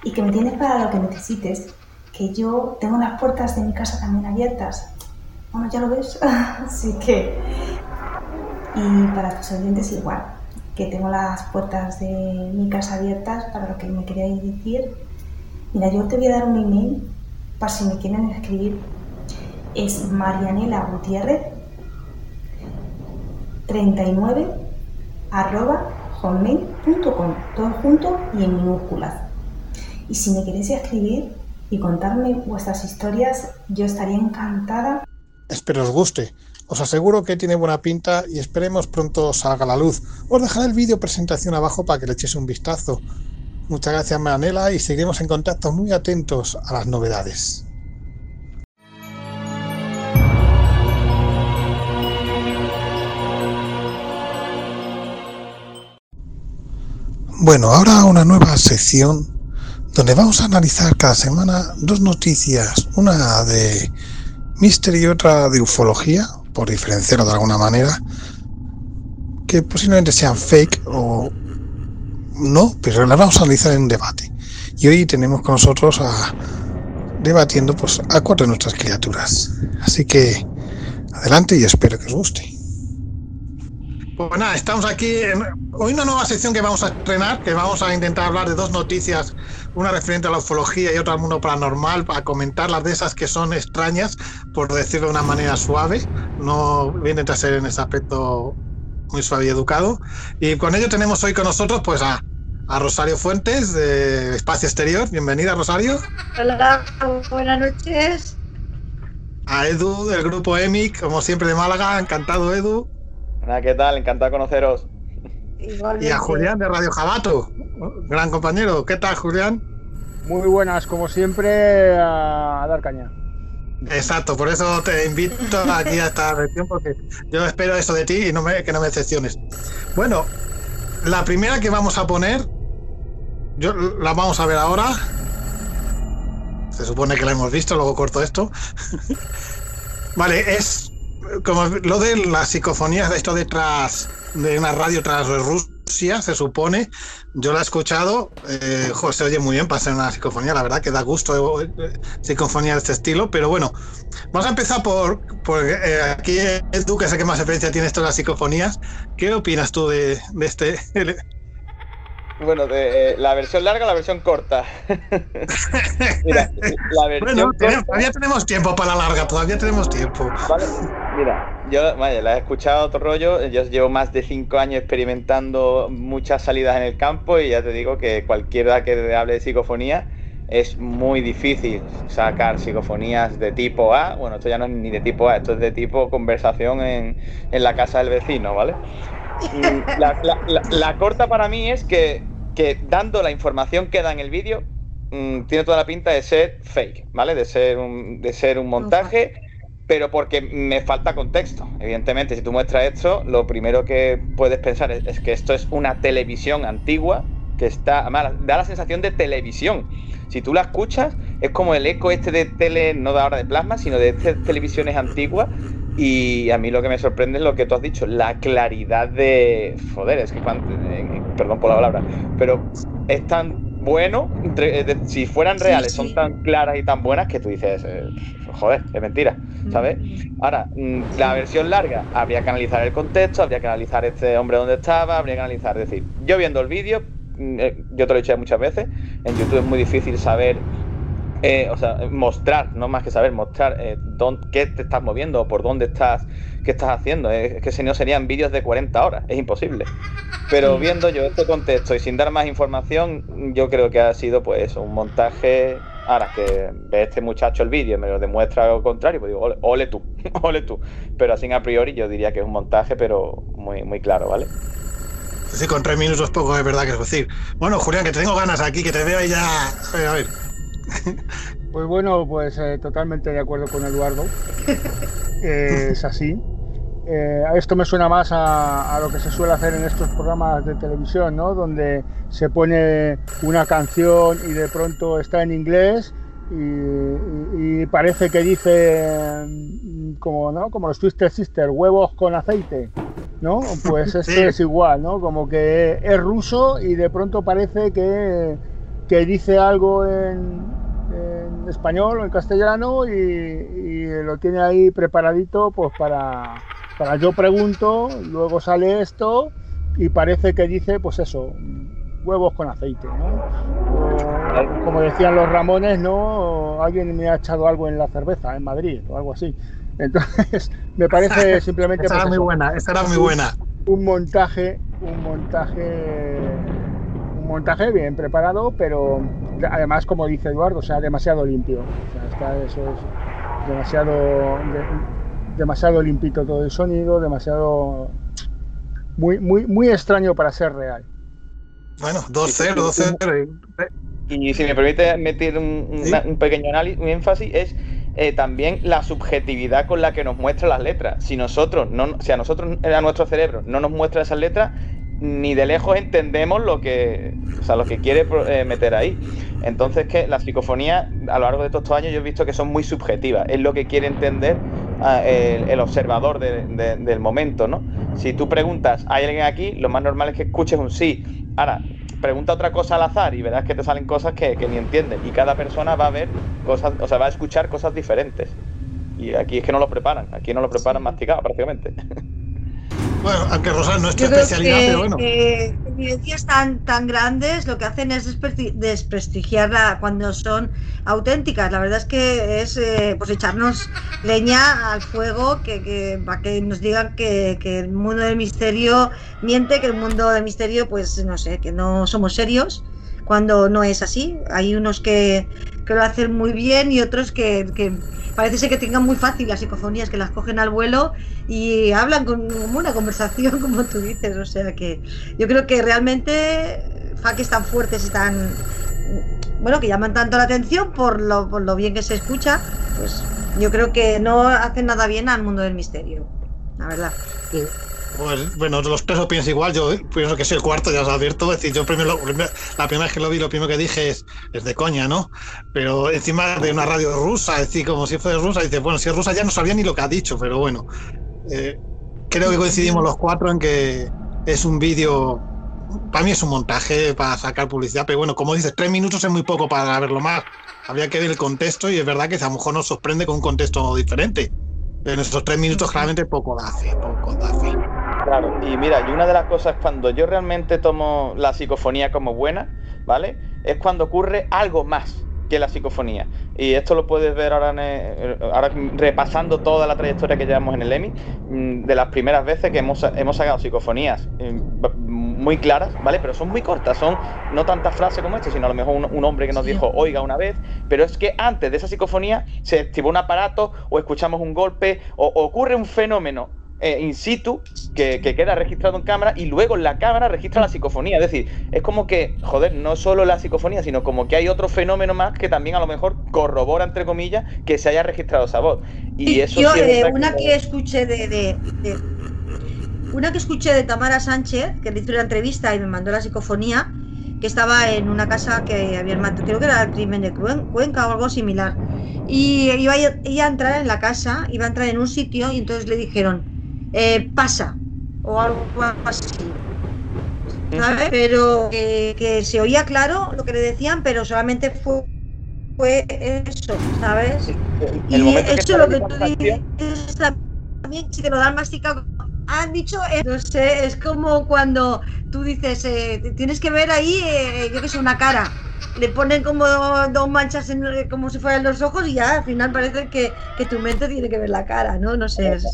y que me tienes para lo que necesites. Que yo tengo las puertas de mi casa también abiertas. Bueno, ya lo ves. Así que. Y para tus oyentes igual. Que tengo las puertas de mi casa abiertas para lo que me queráis decir. Mira, yo te voy a dar un email para si me quieren escribir. Es Marianela Gutiérrez 39 arroba hotmail.com, todo junto y en minúsculas. Y si me queréis escribir y contarme vuestras historias, yo estaría encantada. Espero os guste. Os aseguro que tiene buena pinta y esperemos pronto salga la luz. Os dejaré el vídeo presentación abajo para que le echéis un vistazo. Muchas gracias Manela y seguiremos en contacto muy atentos a las novedades. Bueno, ahora una nueva sección donde vamos a analizar cada semana dos noticias, una de misterio y otra de ufología, por diferenciarlo de alguna manera, que posiblemente sean fake o no, pero las vamos a analizar en un debate. Y hoy tenemos con nosotros a debatiendo pues a cuatro de nuestras criaturas. Así que adelante y espero que os guste. Pues nada, estamos aquí en hoy una nueva sección que vamos a estrenar, que vamos a intentar hablar de dos noticias, una referente a la ufología y otra al mundo paranormal, para comentar las de esas que son extrañas, por decirlo de una manera suave. No vienen a ser en ese aspecto muy suave y educado. Y con ello tenemos hoy con nosotros pues a, a Rosario Fuentes de Espacio Exterior. Bienvenida, Rosario. Hola, buenas noches. A Edu del grupo EMIC, como siempre de Málaga. Encantado, Edu. Hola, ¿qué tal? Encantado de conoceros. Y a Julián de Radio Jabato, gran compañero. ¿Qué tal, Julián? Muy buenas, como siempre, a dar caña. Exacto, por eso te invito aquí a esta reunión, porque yo espero eso de ti y no me, que no me decepciones. Bueno, la primera que vamos a poner, yo la vamos a ver ahora. Se supone que la hemos visto, luego corto esto. vale, es como lo de las psicofonías de esto detrás de una radio tras Rusia, se supone. Yo la he escuchado, eh, jo, se oye muy bien para ser una psicofonía, la verdad que da gusto eh, psicofonía de este estilo, pero bueno, vamos a empezar por, por eh, aquí que sé que más experiencia tiene esto de las psicofonías. ¿Qué opinas tú de este? Bueno, de, eh, la versión larga o la versión corta. Mira, la versión Bueno, corta- todavía tenemos tiempo para la larga, todavía tenemos tiempo. Vale, mira, yo vaya, la he escuchado otro rollo, yo llevo más de cinco años experimentando muchas salidas en el campo y ya te digo que cualquiera que hable de psicofonía es muy difícil sacar psicofonías de tipo A, bueno, esto ya no es ni de tipo A, esto es de tipo conversación en, en la casa del vecino, ¿vale? La, la- la- la corta para mí es que, que dando la información que da en el vídeo, mm, tiene toda la pinta de ser fake, ¿vale? De ser un, de ser un montaje, pero porque me falta contexto. Evidentemente, si tú muestras esto, lo primero que puedes pensar es, es que esto es una televisión antigua que está, además, da la sensación de televisión. Si tú la escuchas, es como el eco este de tele, no de ahora de plasma, sino de estas televisiones antiguas. Y a mí lo que me sorprende es lo que tú has dicho, la claridad de. Joder, es que cuando- eh, Perdón por la palabra, pero es tan bueno, entre- de- si fueran reales, sí. son tan claras y tan buenas que tú dices, eh, joder, es mentira, ¿sabes? Ahora, mm, la versión larga, habría que analizar el contexto, habría que analizar este hombre dónde estaba, habría que analizar, es decir, yo viendo el vídeo, mm, eh, yo te lo he dicho muchas veces, en YouTube es muy difícil saber eh, o sea, mostrar, no más que saber, mostrar eh, dónde- qué te estás moviendo, por dónde estás, qué estás haciendo. Es que si no serían vídeos de 40 horas, es imposible. Pero viendo yo este contexto y sin dar más información, yo creo que ha sido pues un montaje. Ahora que ve este muchacho el vídeo y me lo demuestra lo contrario, pues digo, ole, ole tú, ole tú. Pero así a priori yo diría que es un montaje, pero muy, muy claro, ¿vale? Sí, con tres minutos poco es verdad que es decir. Bueno, Julián, que tengo ganas aquí, que te veo ahí ya. A ver, a ver. Pues bueno, pues eh, totalmente de acuerdo con Eduardo. Eh, es así. Eh, esto me suena más a, a lo que se suele hacer en estos programas de televisión, ¿no? Donde se pone una canción y de pronto está en inglés y, y- y parece que dice mm, como, ¿no? Como los Twister Sister, huevos con aceite, ¿no? Pues esto Sí. es igual, ¿no? Como que es ruso y de pronto parece que, que dice algo en, en español o en castellano y, y lo tiene ahí preparadito pues para, para yo pregunto, luego sale esto y parece que dice pues eso, huevos con aceite, ¿no? O, como decían los Ramones, ¿no? Alguien me ha echado algo en la cerveza en Madrid o algo así. Entonces, me parece simplemente Esa era pues, muy buena, esa era muy un- buena. Un montaje, un montaje montaje bien preparado, pero además, como dice Eduardo, o sea, demasiado limpio. O sea, está, eso es demasiado, de- demasiado limpito todo el sonido, demasiado muy, muy, muy extraño para ser real. Bueno, 2-0, 2-0. Y si me permite meter un, pequeño análisis, un énfasis, es eh, también la subjetividad con la que nos muestra las letras. Si nosotros, no, si a nosotros, a nuestro cerebro, no nos muestra esas letras, ni de lejos entendemos lo que, o sea, lo que quiere eh, meter ahí. Entonces, que las psicofonías, a lo largo de todos estos años, yo he visto que son muy subjetivas. Es lo que quiere entender ah, el, el observador de- de- del momento, ¿no? Si tú preguntas, ¿hay alguien aquí? Lo más normal es que escuches un sí. Ahora, pregunta otra cosa al azar y verás que te salen cosas que, que ni entiendes. Y cada persona va a ver cosas, o sea, va a escuchar cosas diferentes. Y aquí es que no lo preparan, aquí no lo preparan masticado prácticamente. Bueno, aunque Rosa no es tu especialidad, que, pero bueno. que evidencias tan, tan grandes lo que hacen es despresti- desprestigiarla cuando son auténticas. La verdad es que es eh, pues echarnos leña al fuego que, que- para que nos digan que, que el mundo del misterio miente, que el mundo del misterio, pues no sé, que no somos serios cuando no es así. Hay unos que, que lo hacen muy bien y otros que, que parece ser que tengan muy fácil las psicofonías, que las cogen al vuelo y hablan con una conversación, como tú dices. O sea que yo creo que realmente faques tan fuertes y tan. Bueno, que llaman tanto la atención por lo, por lo bien que se escucha, pues yo creo que no hacen nada bien al mundo del misterio, la verdad. Pues, bueno, los tres lo pienso igual. Yo pienso que soy el cuarto, ya os advierto. Es decir, yo primero, lo- primero- la primera vez que lo vi, lo primero que dije es, es de coña, ¿no? Pero encima de una radio rusa, es decir, como si fuera rusa, dice, bueno, si es rusa ya no sabía ni lo que ha dicho, pero bueno. Eh, creo que coincidimos los cuatro en que es un vídeo para mí es un montaje para sacar publicidad, pero bueno, como dices, tres minutos es muy poco para verlo más. Habría que ver el contexto y es verdad que a lo mejor nos sorprende con un contexto diferente. Pero en esos tres minutos claramente poco da fe, poco da fe. Claro, y mira, y una de las cosas cuando yo realmente tomo la psicofonía como buena, ¿vale? Es cuando ocurre algo más que la psicofonía. Y esto lo puedes ver ahora, en el- ahora repasando toda la trayectoria que llevamos en el EMI, mm, de las primeras veces que hemos, hemos sacado psicofonías b- muy claras, ¿vale? Pero son muy cortas, son no tantas frases como esta, sino a lo mejor un, un hombre que nos dijo oiga una vez, pero es que antes de esa psicofonía se activó un aparato o escuchamos un golpe o, o ocurre un fenómeno eh, in situ que, que queda registrado en cámara y luego la cámara registra la psicofonía. Es decir, es como que, joder, no solo la psicofonía, sino como que hay otro fenómeno más que también a lo mejor corrobora, entre comillas, que se haya registrado esa voz. Y eso Yo, sí es eh, una que- escuché de, de- de- una que escuché de Tamara Sánchez, que le hice una entrevista y me mandó la psicofonía, que estaba en una casa que habían matado, creo que era el crimen de Cuen- Cuenca o algo similar. Y iba ella a entrar en la casa, iba a entrar en un sitio y entonces le dijeron, eh, pasa, o algo así. ¿sabes? Pero que, que se oía claro lo que le decían, pero solamente fue, fue eso, ¿sabes? el y que eso lo que tú dices también, si te lo dan masticado, han dicho, eh, no sé, es como cuando tú dices, eh, tienes que ver ahí, eh, yo que sé, una cara. Le ponen como dos manchas en- como si fueran los ojos y ya al final parece que, que tu mente tiene que ver la cara, ¿no? No sé. es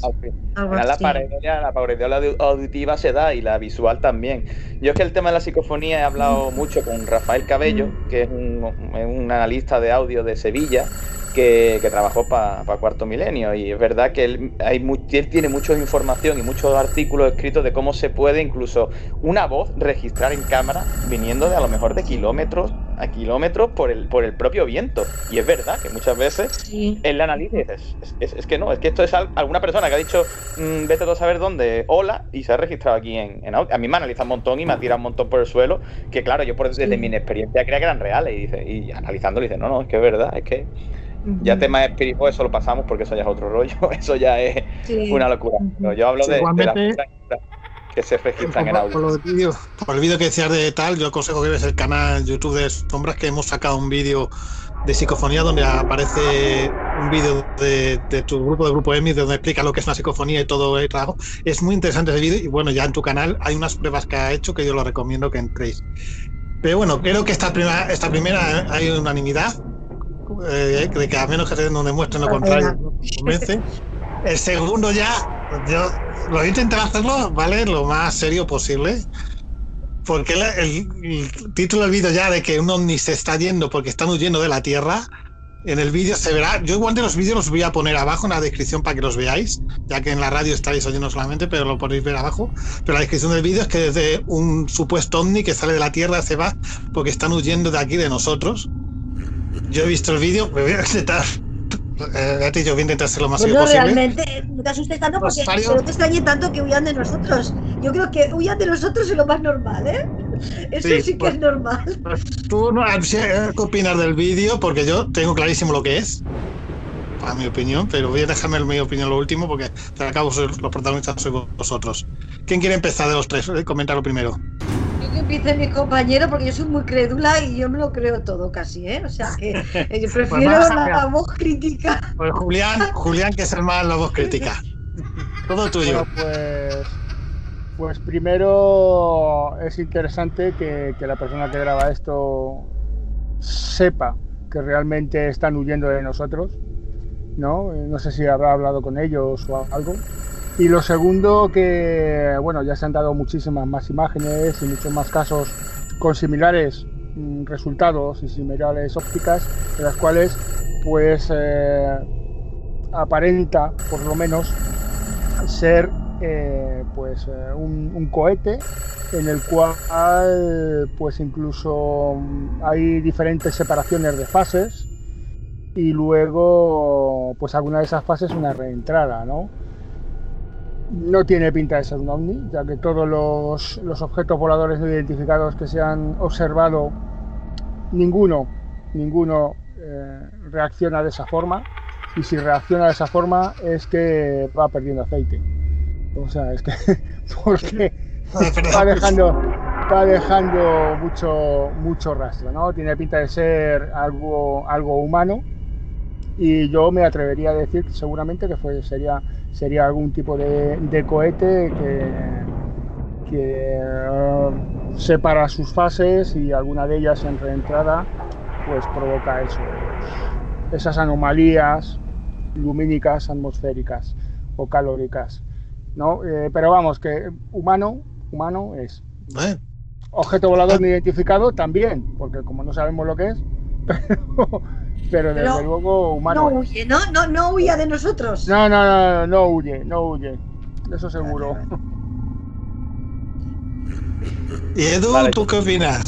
algo la pareidolia, la pareidolia audi- auditiva se da y la visual también. Yo es que el tema de la psicofonía he hablado mucho con Rafael Cabello, que es un, es un analista de audio de Sevilla, que, que trabajó para Cuarto Milenio. Y es verdad que él, hay mu- él tiene mucha información y muchos artículos escritos de cómo se puede incluso una voz registrar en cámara viniendo de a lo mejor de kilómetros a kilómetros por el, por el propio viento. Y es verdad que muchas veces él la analiza es, es- es que no, es que esto es al- alguna persona que ha dicho, mm, vete a saber dónde, hola, y se ha registrado aquí en, en. A mí me analiza un montón y me ha tirado un montón por el suelo, que claro, yo por, desde mi inexperiencia creía que eran reales. Y, dice, y analizándolo dice, no, no, es que es verdad, es que ya temas espirituales eso lo pasamos porque eso ya es otro rollo, eso ya es Sí. una locura. Pero yo hablo Sí, de, de las que se registran en audio. por por el vídeo que decías de tal, yo aconsejo que veas el canal YouTube de Sombras, que hemos sacado un vídeo de psicofonía donde aparece un vídeo de, de tu grupo, de Grupo EMI, donde explica lo que es una psicofonía y todo el trabajo. Es muy interesante ese vídeo y bueno, ya en tu canal hay unas pruebas que ha hecho que yo lo recomiendo que entréis. Pero bueno, creo que esta primera, esta primera hay unanimidad, eh, de que a menos que nos demuestren lo contrario, no. El segundo ya, yo lo voy a intentar hacerlo, ¿vale? Lo más serio posible. Porque la- el, el título del vídeo ya de que un ovni se está yendo porque están huyendo de la Tierra, en el vídeo se verá. Yo igual de los vídeos los voy a poner abajo en la descripción para que los veáis, ya que en la radio estaréis oyendo solamente, pero lo podéis ver abajo. Pero la descripción del vídeo es que desde un supuesto ovni que sale de la Tierra se va porque están huyendo de aquí de nosotros. Yo he visto el vídeo, me voy a intentar. Eh, dicho, voy a intentar ser lo más serio Bueno, posible. realmente no te asustes tanto porque Rosario. no te extrañe tanto que huyan de nosotros. Yo creo que huyan de nosotros es lo más normal, ¿eh? Eso sí, Sí, que pues- es normal. Tú no sé qué opinas del vídeo, porque yo tengo clarísimo lo que es, para mi opinión, pero voy a dejarme mi opinión lo último, porque al cabo los protagonistas sois vosotros. ¿Quién quiere empezar de los tres? Eh, Comentarlo primero. Empiece mi compañero porque yo soy muy crédula y yo me lo creo todo casi, ¿eh? O sea que eh, yo prefiero vamos a la voz crítica. Pues Julián, Julián, que es el más la voz crítica. Todo tuyo. Bueno, pues, pues primero es interesante que, que la persona que graba esto sepa que realmente están huyendo de nosotros, ¿no? No sé si habrá hablado con ellos o algo. Y lo segundo, que bueno, ya se han dado muchísimas más imágenes y muchos más casos con similares mm, resultados y similares ópticas, de las cuales pues eh, aparenta, por lo menos, ser eh, pues eh, un, un cohete en el cual pues incluso mm, hay diferentes separaciones de fases y luego pues alguna de esas fases una reentrada, ¿no? No tiene pinta de ser un ovni, ya que todos los, los objetos voladores no identificados que se han observado, ninguno, ninguno eh, reacciona de esa forma. Y si reacciona de esa forma es que va perdiendo aceite. O sea, es que porque va dejando, va dejando mucho, mucho rastro, ¿no? Tiene pinta de ser algo, algo humano y yo me atrevería a decir seguramente que fue, sería, sería algún tipo de, de cohete que, que eh, separa sus fases y alguna de ellas en reentrada pues provoca eso, esas anomalías lumínicas atmosféricas o calóricas. ¿no? Eh, pero vamos, que humano, humano es. Objeto volador no identificado también, porque como no sabemos lo que es, pero, pero desde Pero luego humano. No huye, no, no, no huya de nosotros. No, no, no, no huye, no huye. Eso seguro. ¿Y Edu, Vale. tú qué opinas?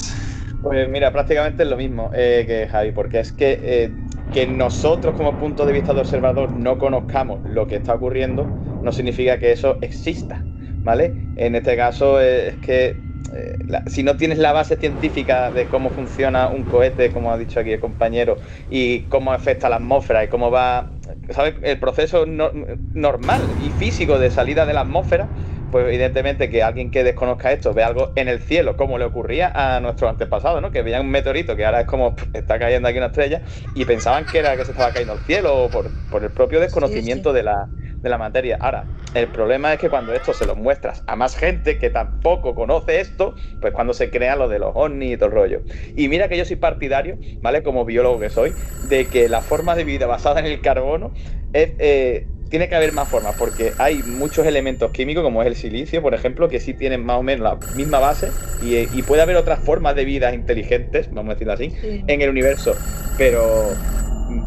Pues mira, prácticamente es lo mismo eh, que Javi, porque es que, eh, que nosotros como punto de vista de observador no conozcamos lo que está ocurriendo no significa que eso exista, ¿vale? En este caso eh, es que eh, la- si no tienes la base científica de cómo funciona un cohete, como ha dicho aquí el compañero, y cómo afecta la atmósfera y cómo va, ¿sabes? El proceso no- normal y físico de salida de la atmósfera, pues evidentemente que alguien que desconozca esto ve algo en el cielo, como le ocurría a nuestros antepasados, ¿no? Que veían un meteorito que ahora es como "Pff, está cayendo aquí una estrella y pensaban que era que se estaba cayendo al cielo o por, por el propio desconocimiento De, la, de la materia. Ahora, el problema es que cuando esto se lo muestras a más gente que tampoco conoce esto, pues cuando se crea lo de los ovnis y todo el rollo. Y mira que yo soy partidario, ¿vale? Como biólogo que soy, de que la forma de vida basada en el carbono es, eh, tiene que haber más formas, porque hay muchos elementos químicos, como es el silicio, por ejemplo, que sí tienen más o menos la misma base, y, eh, y puede haber otras formas de vida inteligentes, vamos a decirlo así, en el universo, pero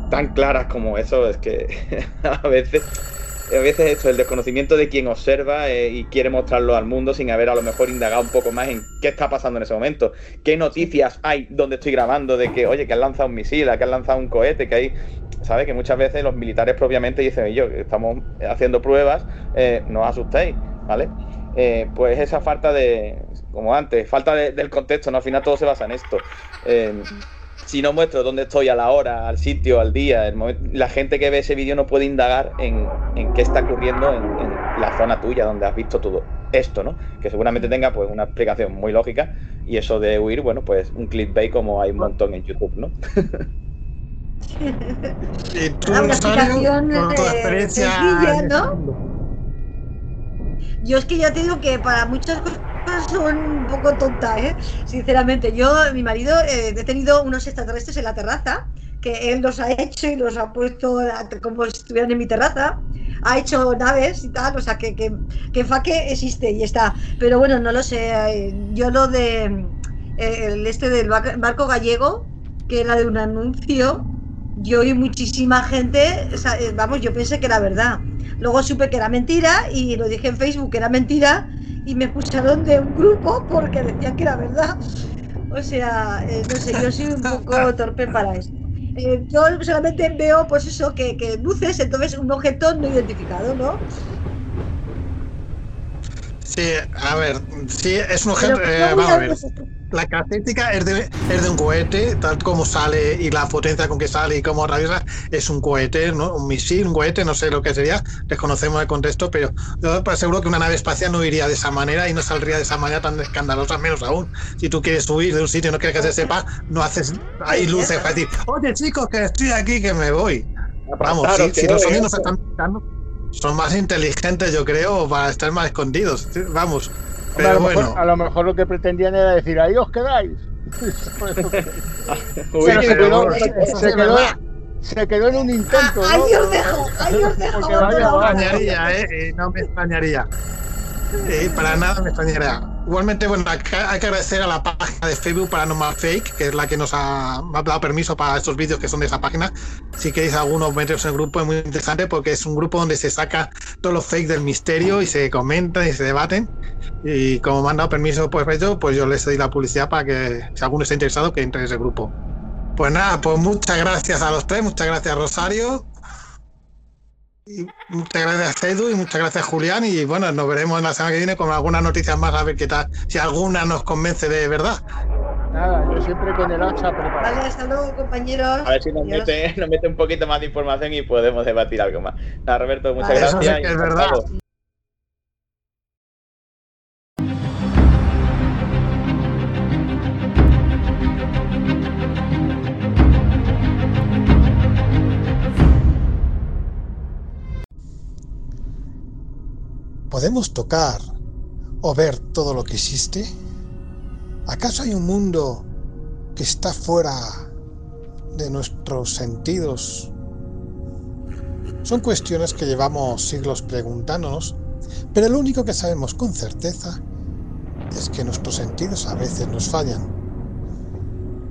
tan claras como eso es que a veces a veces esto, el desconocimiento de quien observa eh, y quiere mostrarlo al mundo sin haber a lo mejor indagado un poco más en qué está pasando en ese momento. ¿Qué noticias hay donde estoy grabando de que, oye, que han lanzado un misil, que han lanzado un cohete, que hay... ¿Sabes? Que muchas veces los militares propiamente dicen, "Oye, yo, estamos haciendo pruebas, eh, no os asustéis, ¿vale? Eh, pues esa falta de, como antes, falta de- del contexto, ¿no? Al final todo se basa en esto. Eh, si no muestro dónde estoy a la hora, al sitio, al día, el momen- la gente que ve ese vídeo no puede indagar en, en qué está ocurriendo en, en la zona tuya donde has visto todo esto, ¿no? Que seguramente tenga pues una explicación muy lógica y eso de huir, bueno, pues un clickbait como hay un montón en YouTube, ¿no? ¿Y tú, Ah, una Rosario, explicación con tu eh, experiencia sencilla, en ¿no? Yo es que ya te digo que para muchas cosas son un poco tonta, ¿eh? Sinceramente, yo, mi marido, eh, he tenido unos extraterrestres en la terraza, que él los ha hecho y los ha puesto como si estuvieran en mi terraza. Ha hecho naves y tal, o sea, que, que, que Faque existe y está. Pero bueno, no lo sé. eh, Yo lo de eh, el este del bar- barco gallego, que era de un anuncio, yo y muchísima gente, eh, vamos, yo pensé que era verdad. Luego supe que era mentira y lo dije en Facebook que era mentira y me expulsaron de un grupo porque decían que era verdad. O sea, eh, no sé, yo soy un poco torpe para esto. Eh, yo solamente veo, pues eso, que, que luces, entonces un objeto no identificado, ¿no? Sí, a ver, sí, es un objeto. Pero eh, ¿cómo vamos a ver. sabes? La característica es de, es de un cohete, tal como sale y la potencia con que sale y cómo atraviesa, es un cohete, ¿no? Un misil, un cohete, no sé lo que sería, desconocemos el contexto, pero yo pues, seguro que una nave espacial no iría de esa manera y no saldría de esa manera tan escandalosa, menos aún. Si tú quieres subir de un sitio y no quieres que se sepa, no haces ahí luces para decir, oye chicos, que estoy aquí, que me voy. Vamos, Apartaros, si, los no ovnis veo nos están son más inteligentes, yo creo, para estar más escondidos. Vamos. Hombre, a, Pero lo mejor, bueno. a lo mejor lo que pretendían era decir, ahí os quedáis. Pero se, pero quedó, eso se es quedó- verdad. se quedó en un intento. Ahí ¿no? os dejo, ahí os dejo. Porque No vaya, me vaya. extrañaría, ¿eh? Eh, No me extrañaría. Eh, para nada me extrañaría. Igualmente, bueno, hay que agradecer a la página de Facebook Paranormal Fake, que es la que nos ha, ha dado permiso para estos vídeos que son de esa página. Si queréis algunos meteros en el grupo, es muy interesante porque es un grupo donde se saca todos los fakes del misterio y se comentan y se debaten. Y como me han dado permiso por ello, pues yo les doy la publicidad para que si alguno está interesado, que entre en ese grupo. Pues nada, pues muchas gracias a los tres, muchas gracias Rosario, y muchas gracias Edu y muchas gracias Julián y bueno, nos veremos la semana que viene con algunas noticias más a ver qué tal, si alguna nos convence de verdad. Nada, yo siempre con el hacha preparado. Vale, hasta luego, compañeros. A ver si nos mete, nos mete un poquito más de información y podemos debatir algo más. Nada, Roberto, muchas Eso sí gracias. que es verdad. ¿Podemos tocar o ver todo lo que existe? ¿Acaso hay un mundo que está fuera de nuestros sentidos? Son cuestiones que llevamos siglos preguntándonos, pero lo único que sabemos con certeza es que nuestros sentidos a veces nos fallan.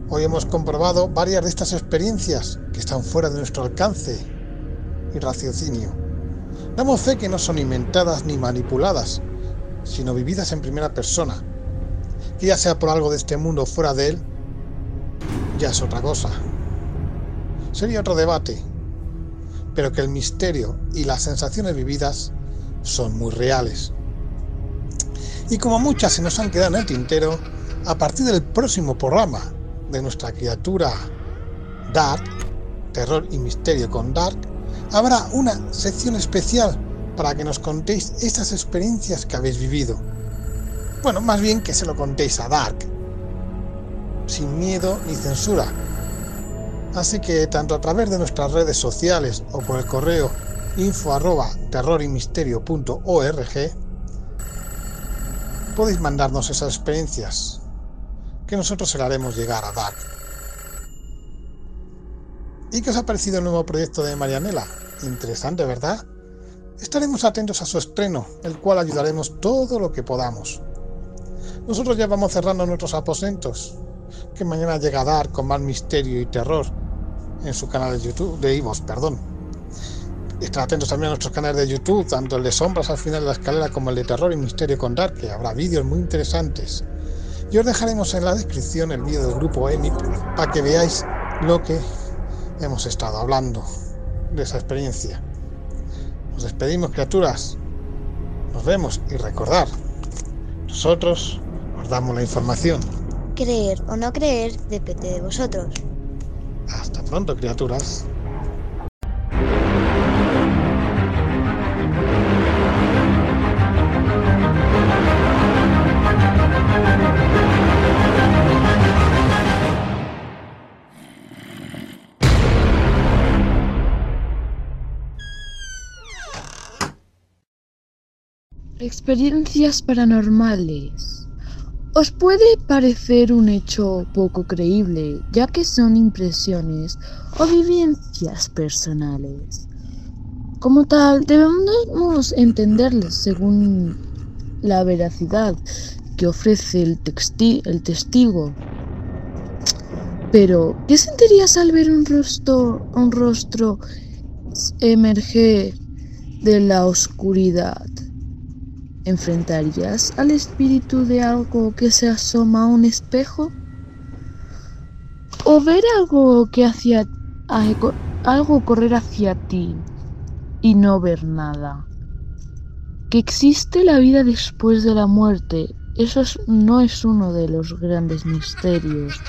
Hoy hemos comprobado varias de estas experiencias que están fuera de nuestro alcance y raciocinio. Damos fe que no son inventadas ni manipuladas, sino vividas en primera persona. Que ya sea por algo de este mundo o fuera de él, ya es otra cosa. Sería otro debate, pero que el misterio y las sensaciones vividas son muy reales. Y como muchas se nos han quedado en el tintero, a partir del próximo programa de nuestra criatura Dark, Terror y Misterio con Dark, habrá una sección especial para que nos contéis estas experiencias que habéis vivido. Bueno, más bien que se lo contéis a Dark, sin miedo ni censura. Así que tanto a través de nuestras redes sociales o por el correo info podéis mandarnos esas experiencias que nosotros se las haremos llegar a Dark. ¿Y qué os ha parecido el nuevo proyecto de Marianela? Interesante, ¿verdad? Estaremos atentos a su estreno, el cual ayudaremos todo lo que podamos. Nosotros ya vamos cerrando nuestros aposentos, que mañana llega a dar con más misterio y terror en su canal de YouTube, de Ivos, perdón. Estén atentos también a nuestros canales de YouTube, tanto el de Sombras al final de la escalera como el de Terror y Misterio con Dark, que habrá vídeos muy interesantes. Y os dejaremos en la descripción el vídeo del grupo EMIP para que veáis lo que hemos estado hablando de esa experiencia. Nos despedimos, criaturas. Nos vemos y recordar, nosotros os damos la información. Creer o no creer depende de vosotros. Hasta pronto, criaturas. Experiencias paranormales. Os puede parecer un hecho poco creíble, ya que son impresiones o vivencias personales. Como tal, debemos entenderles según la veracidad que ofrece el, el testigo. Pero, ¿qué sentirías al ver un rostro, un rostro emerger de la oscuridad? ¿Enfrentarías al espíritu de algo que se asoma a un espejo? ¿O ver algo que hacia algo, correr hacia ti y no ver nada? Que existe la vida después de la muerte, eso es- no es uno de los grandes misterios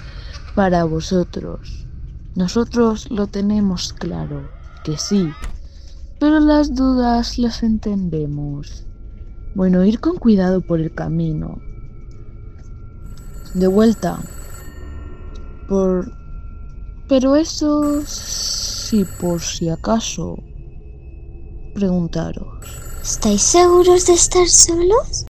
para vosotros. Nosotros lo tenemos claro, que sí, pero las dudas las entendemos. Bueno, ir con cuidado por el camino. De vuelta. Por... Pero eso sí, por si acaso. Preguntaros. ¿Estáis seguros de estar solos?